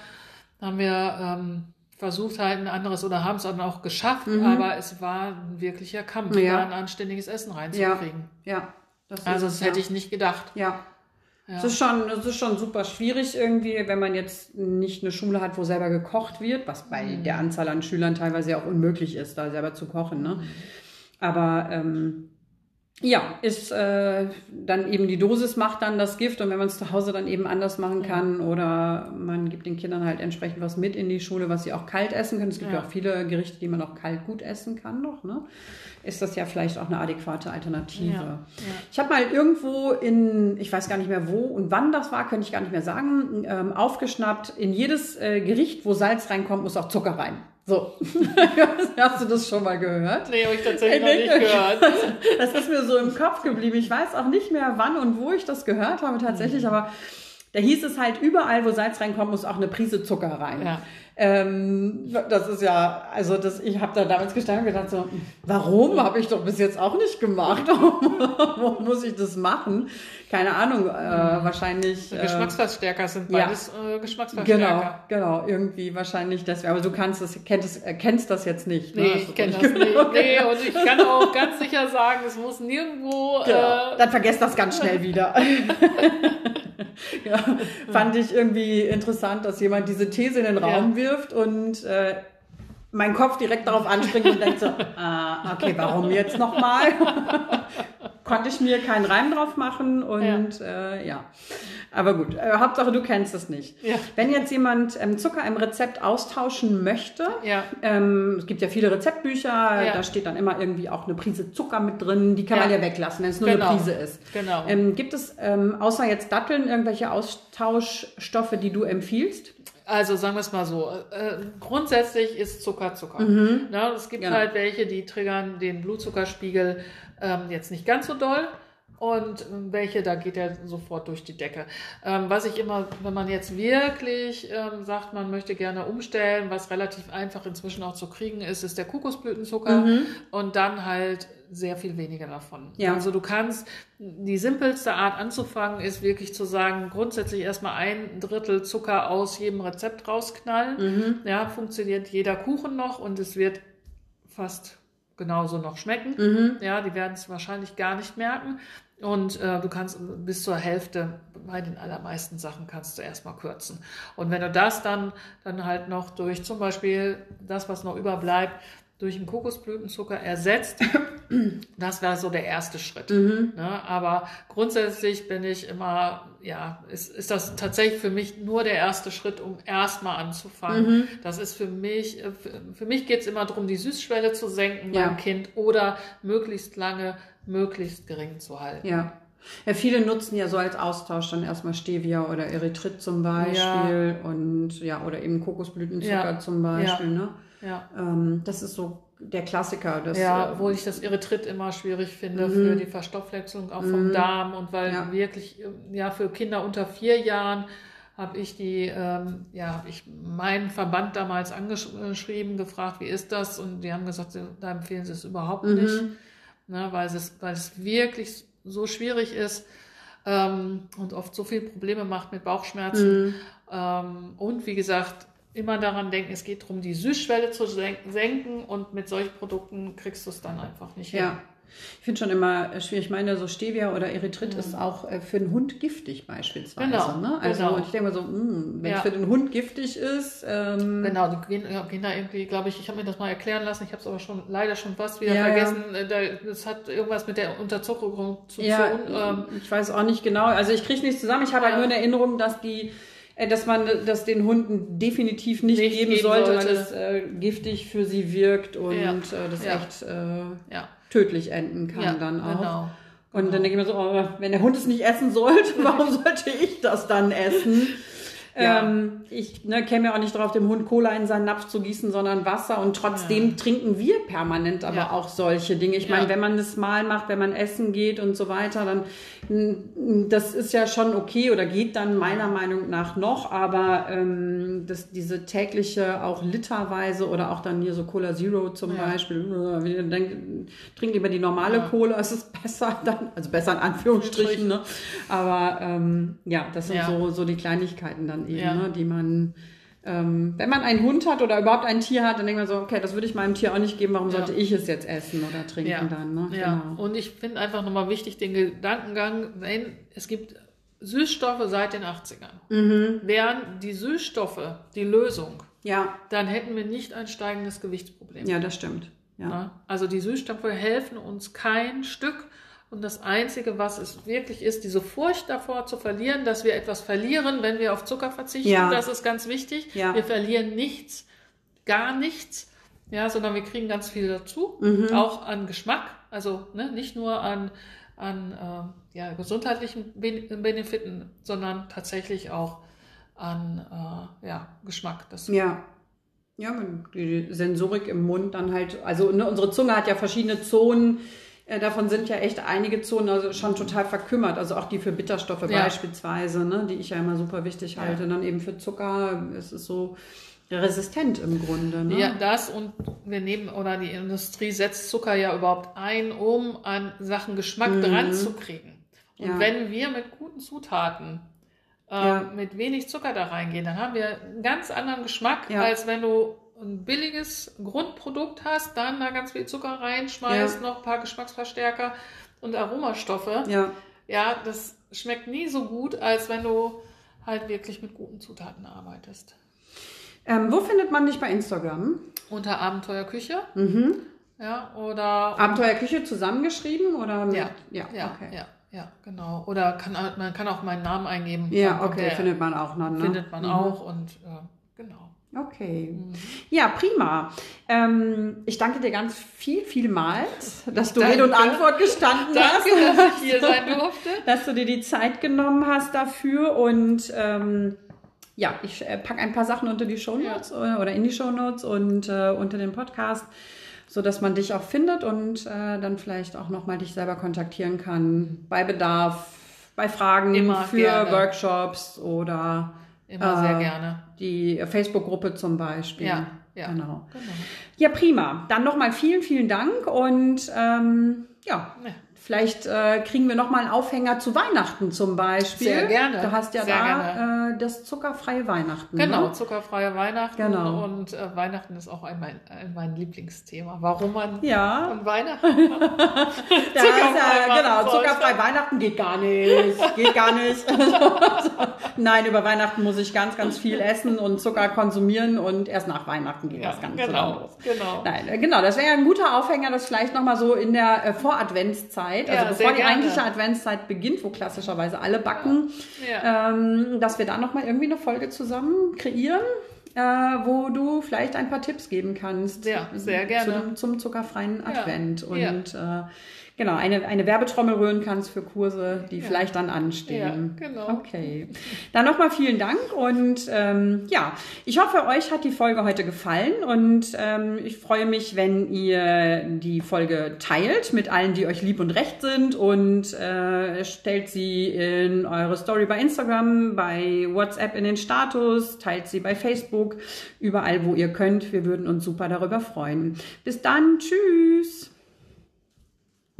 haben wir ähm, versucht halt ein anderes oder haben es dann auch geschafft, mhm. aber es war ein wirklicher Kampf, ja. da ein anständiges Essen reinzukriegen. Ja, ja. Das also das hätte ich nicht gedacht. Ja. Ja. Es, ist schon, es ist schon super schwierig irgendwie, wenn man jetzt nicht eine Schule hat, wo selber gekocht wird, was bei mhm. der Anzahl an Schülern teilweise auch unmöglich ist, da selber zu kochen. Ne? Mhm. Aber ähm, ja, ist äh, dann eben die Dosis macht dann das Gift und wenn man es zu Hause dann eben anders machen kann ja. oder man gibt den Kindern halt entsprechend was mit in die Schule, was sie auch kalt essen können. Es gibt ja, ja auch viele Gerichte, die man auch kalt gut essen kann noch. Ne? ist das ja vielleicht auch eine adäquate Alternative. Ja, ja. Ich habe mal irgendwo in, ich weiß gar nicht mehr wo und wann das war, könnte ich gar nicht mehr sagen, ähm, aufgeschnappt, in jedes äh, Gericht, wo Salz reinkommt, muss auch Zucker rein. So. Hast du das schon mal gehört? Nee, habe ich tatsächlich noch nicht gehört. Das ist mir so im Kopf geblieben. Ich weiß auch nicht mehr, wann und wo ich das gehört habe tatsächlich, mhm. aber da hieß es halt, überall, wo Salz reinkommt, muss auch eine Prise Zucker rein. Ja. Ähm, das ist ja, also das, ich habe da damals gestanden und gedacht, so, warum habe ich doch bis jetzt auch nicht gemacht? warum muss ich das machen? Keine Ahnung, äh, wahrscheinlich. Äh, Geschmacksverstärker sind beides ja. äh, Geschmacksverstärker. Genau, genau, irgendwie wahrscheinlich deswegen. Aber du kannst das, kennst, äh, kennst das jetzt nicht. Ne? Nee, ich kenne das nicht. Nee, und ich kann auch ganz sicher sagen, es muss nirgendwo. Genau. Äh, Dann vergesst das ganz schnell wieder. ja, fand ich irgendwie interessant, dass jemand diese These in den Raum ja. wirft und äh, mein Kopf direkt darauf anspringt und denkt so, ah, okay, warum jetzt nochmal? Konnte ich mir keinen Reim drauf machen und ja. Äh, ja. Aber gut, äh, Hauptsache du kennst es nicht. Ja. Wenn jetzt jemand ähm, Zucker im Rezept austauschen möchte, ja. ähm, es gibt ja viele Rezeptbücher, ja. da steht dann immer irgendwie auch eine Prise Zucker mit drin, die kann man ja weglassen, wenn es nur genau. eine Prise ist. Genau. Ähm, gibt es ähm, außer jetzt Datteln irgendwelche Austauschstoffe, die du empfiehlst? Also sagen wir es mal so, äh, grundsätzlich ist Zucker Zucker. Mhm. Ja, es gibt genau. halt welche, die triggern den Blutzuckerspiegel ähm, jetzt nicht ganz so doll und welche, da geht er sofort durch die Decke. Ähm, was ich immer, wenn man jetzt wirklich ähm, sagt, man möchte gerne umstellen, was relativ einfach inzwischen auch zu kriegen ist, ist der Kokosblütenzucker mhm. und dann halt sehr viel weniger davon. Ja. Also du kannst, die simpelste Art anzufangen ist wirklich zu sagen, grundsätzlich erstmal ein Drittel Zucker aus jedem Rezept rausknallen. Mhm. Ja, funktioniert jeder Kuchen noch und es wird fast genauso noch schmecken. Mhm. Ja, die werden es wahrscheinlich gar nicht merken. Und äh, du kannst bis zur Hälfte bei den allermeisten Sachen kannst du erstmal kürzen. Und wenn du das dann, dann halt noch durch zum Beispiel das, was noch überbleibt, durch einen Kokosblütenzucker ersetzt, das wäre so der erste Schritt. Mhm. Ne? Aber grundsätzlich bin ich immer, ja, ist, ist das tatsächlich für mich nur der erste Schritt, um erstmal anzufangen. Mhm. Das ist für mich, äh, für, für mich geht es immer darum, die Süßschwelle zu senken Ja. beim Kind oder möglichst lange, möglichst gering zu halten. Ja. Ja, viele nutzen ja so als Austausch dann erstmal Stevia oder Erythrit zum Beispiel und ja, oder eben Kokosblütenzucker Ja. zum Beispiel, ne? Ja. Ähm, das ist so der Klassiker. Das, Ja, äh, obwohl ich das Erythrit immer schwierig finde für die Verstoffwechslung auch vom Darm und weil Ja. wirklich, äh, ja, für Kinder unter vier Jahren habe ich die, ähm, ja, habe ich meinen Verband damals angeschrieben, gefragt, wie ist das? Und die haben gesagt, da empfehlen sie es überhaupt nicht, ne, weil, es, weil es wirklich so schwierig ist ähm, und oft so viele Probleme macht mit Bauchschmerzen. Ähm, und wie gesagt, immer daran denken, es geht darum, die Süßschwelle zu sen- senken und mit solchen Produkten kriegst du es dann einfach nicht hin. Ja. Ich finde schon immer äh, schwierig. Ich meine, so Stevia oder Erythrit ist auch äh, für den Hund giftig beispielsweise. Genau, Ne? Also genau. ich denke mal so, mh, wenn es Ja. für den Hund giftig ist, ähm, Genau, die gehen, ja, gehen da irgendwie, glaube ich, ich habe mir das mal erklären lassen, ich habe es aber schon leider schon fast wieder Ja, vergessen. Äh, da- Das hat irgendwas mit der Unterzuckerung zu Ja, tun. Ähm, ich weiß auch nicht genau. Also ich kriege nichts zusammen. Ich habe halt Ja. nur in Erinnerung, dass die, äh, dass man das den Hunden definitiv nicht, Nicht geben, geben sollte, weil es äh, giftig für sie wirkt und Ja. äh, das Ja. echt äh, ja, tödlich enden kann dann auch. genau. Und dann denke ich mir so, oh, wenn der Hund es nicht essen sollte, warum sollte ich das dann essen? Ähm, ich ne, käme ja auch nicht drauf, dem Hund Cola in seinen Napf zu gießen, sondern Wasser. Und trotzdem trinken wir permanent aber Ja. auch solche Dinge. Ich Ja. meine, wenn man das mal macht, wenn man essen geht und so weiter, dann mm, das ist ja schon okay oder geht dann meiner Meinung nach noch. Aber ähm, das, diese tägliche auch literweise oder auch dann hier so Cola Zero zum Ja. Beispiel, äh, wenn ihr denkt, trink lieber die normale Ja. Cola, es ist besser dann, also besser in Anführungsstrichen, ne? Aber ähm, ja, das sind Ja. so, so die Kleinigkeiten dann eben, Ja. ne, die man, ähm, wenn man einen Hund hat oder überhaupt ein Tier hat, dann denkt man so, okay, das würde ich meinem Tier auch nicht geben, warum Ja. sollte ich es jetzt essen oder trinken Ja. dann, ne? Ja, Genau. und ich finde einfach nochmal wichtig den Gedankengang, wenn es gibt Süßstoffe seit den 80ern. Mhm. Wären die Süßstoffe die Lösung, Ja, dann hätten wir nicht ein steigendes Gewichtsproblem. ja, das stimmt. Ja. Ne? Also die Süßstoffe helfen uns kein Stück. Und das Einzige, was es wirklich ist, diese Furcht davor zu verlieren, dass wir etwas verlieren, wenn wir auf Zucker verzichten, Ja. das ist ganz wichtig. Ja. Wir verlieren nichts, gar nichts, ja, sondern wir kriegen ganz viel dazu, Mhm. auch an Geschmack, also ne, nicht nur an, an ähm, ja, gesundheitlichen Ben- Benefiten, sondern tatsächlich auch an äh, ja, Geschmack. Das Ja. Ja, die Sensorik im Mund dann halt, also ne, unsere Zunge hat ja verschiedene Zonen. Äh, Davon sind ja echt einige Zonen also schon total verkümmert. Also auch die für Bitterstoffe Ja. beispielsweise, ne, die ich ja immer super wichtig halte. Dann eben für Zucker. Es ist so resistent im Grunde. Ne? Ja, das und wir nehmen, oder die Industrie setzt Zucker ja überhaupt ein, um an Sachen Geschmack dran zu kriegen. Und Mhm. Ja. wenn wir mit guten Zutaten, äh, Ja. mit wenig Zucker da reingehen, dann haben wir einen ganz anderen Geschmack, Ja. als wenn du ein billiges Grundprodukt hast, dann da ganz viel Zucker reinschmeißt, noch ein paar Geschmacksverstärker und Aromastoffe. Ja. Ja, das schmeckt nie so gut, als wenn du halt wirklich mit guten Zutaten arbeitest. Ähm, wo findet man dich bei Instagram? Unter Abenteuerküche. Mhm. Ja, oder Abenteuerküche zusammengeschrieben oder mit? Ja, ja, ja, okay. ja, ja, genau. Oder kann, man kann auch meinen Namen eingeben. Ja, okay, findet man auch noch. Ne? findet man Mhm. auch und äh, genau. Okay. Ja, prima. Ähm, ich danke dir ganz viel, vielmals, dass du Danke. Rede und Antwort gestanden Danke, hast. dass ich hier sein durfte. dass du dir die Zeit genommen hast dafür und ähm, ja, ich äh, packe ein paar Sachen unter die Shownotes äh, oder in die Shownotes und äh, unter den Podcast, so dass man dich auch findet und äh, dann vielleicht auch nochmal dich selber kontaktieren kann bei Bedarf, bei Fragen Immer für gerne. Workshops oder Immer sehr Äh, gerne. die Facebook-Gruppe zum Beispiel. Ja, ja. Genau. genau. Ja, prima. Dann nochmal vielen, vielen Dank und ähm, ja. ja. Vielleicht äh, kriegen wir noch mal einen Aufhänger zu Weihnachten zum Beispiel. Sehr gerne. Du hast ja Sehr da äh, das zuckerfreie Weihnachten. Genau, ne? zuckerfreie Weihnachten. Genau. Und äh, Weihnachten ist auch ein mein, ein mein Lieblingsthema. Warum man Ja. an Weihnachten Da ist ja, genau, sollte. zuckerfrei Weihnachten geht gar nicht. Geht gar nicht. Nein, über Weihnachten muss ich ganz, ganz viel essen und Zucker konsumieren und erst nach Weihnachten geht Ja, das Ganze genau, los. genau. Nein, äh, genau, das wäre ja ein guter Aufhänger, das vielleicht nochmal so in der äh, Voradventszeit, also Ja, bevor die eigentliche Adventszeit beginnt, wo klassischerweise alle backen, Ja. ähm, dass wir da nochmal irgendwie eine Folge zusammen kreieren. Äh, wo du vielleicht ein paar Tipps geben kannst. Ja, sehr gerne. Zum, zum zuckerfreien Advent. Und äh, genau, eine, eine Werbetrommel rühren kannst für Kurse, die vielleicht dann anstehen. Ja, genau. Okay. Dann nochmal vielen Dank und ähm, ja, ich hoffe, euch hat die Folge heute gefallen und ähm, ich freue mich, wenn ihr die Folge teilt mit allen, die euch lieb und recht sind und äh, stellt sie in eure Story bei Instagram, bei WhatsApp in den Status, teilt sie bei Facebook, überall, wo ihr könnt. Wir würden uns super darüber freuen. Bis dann, tschüss.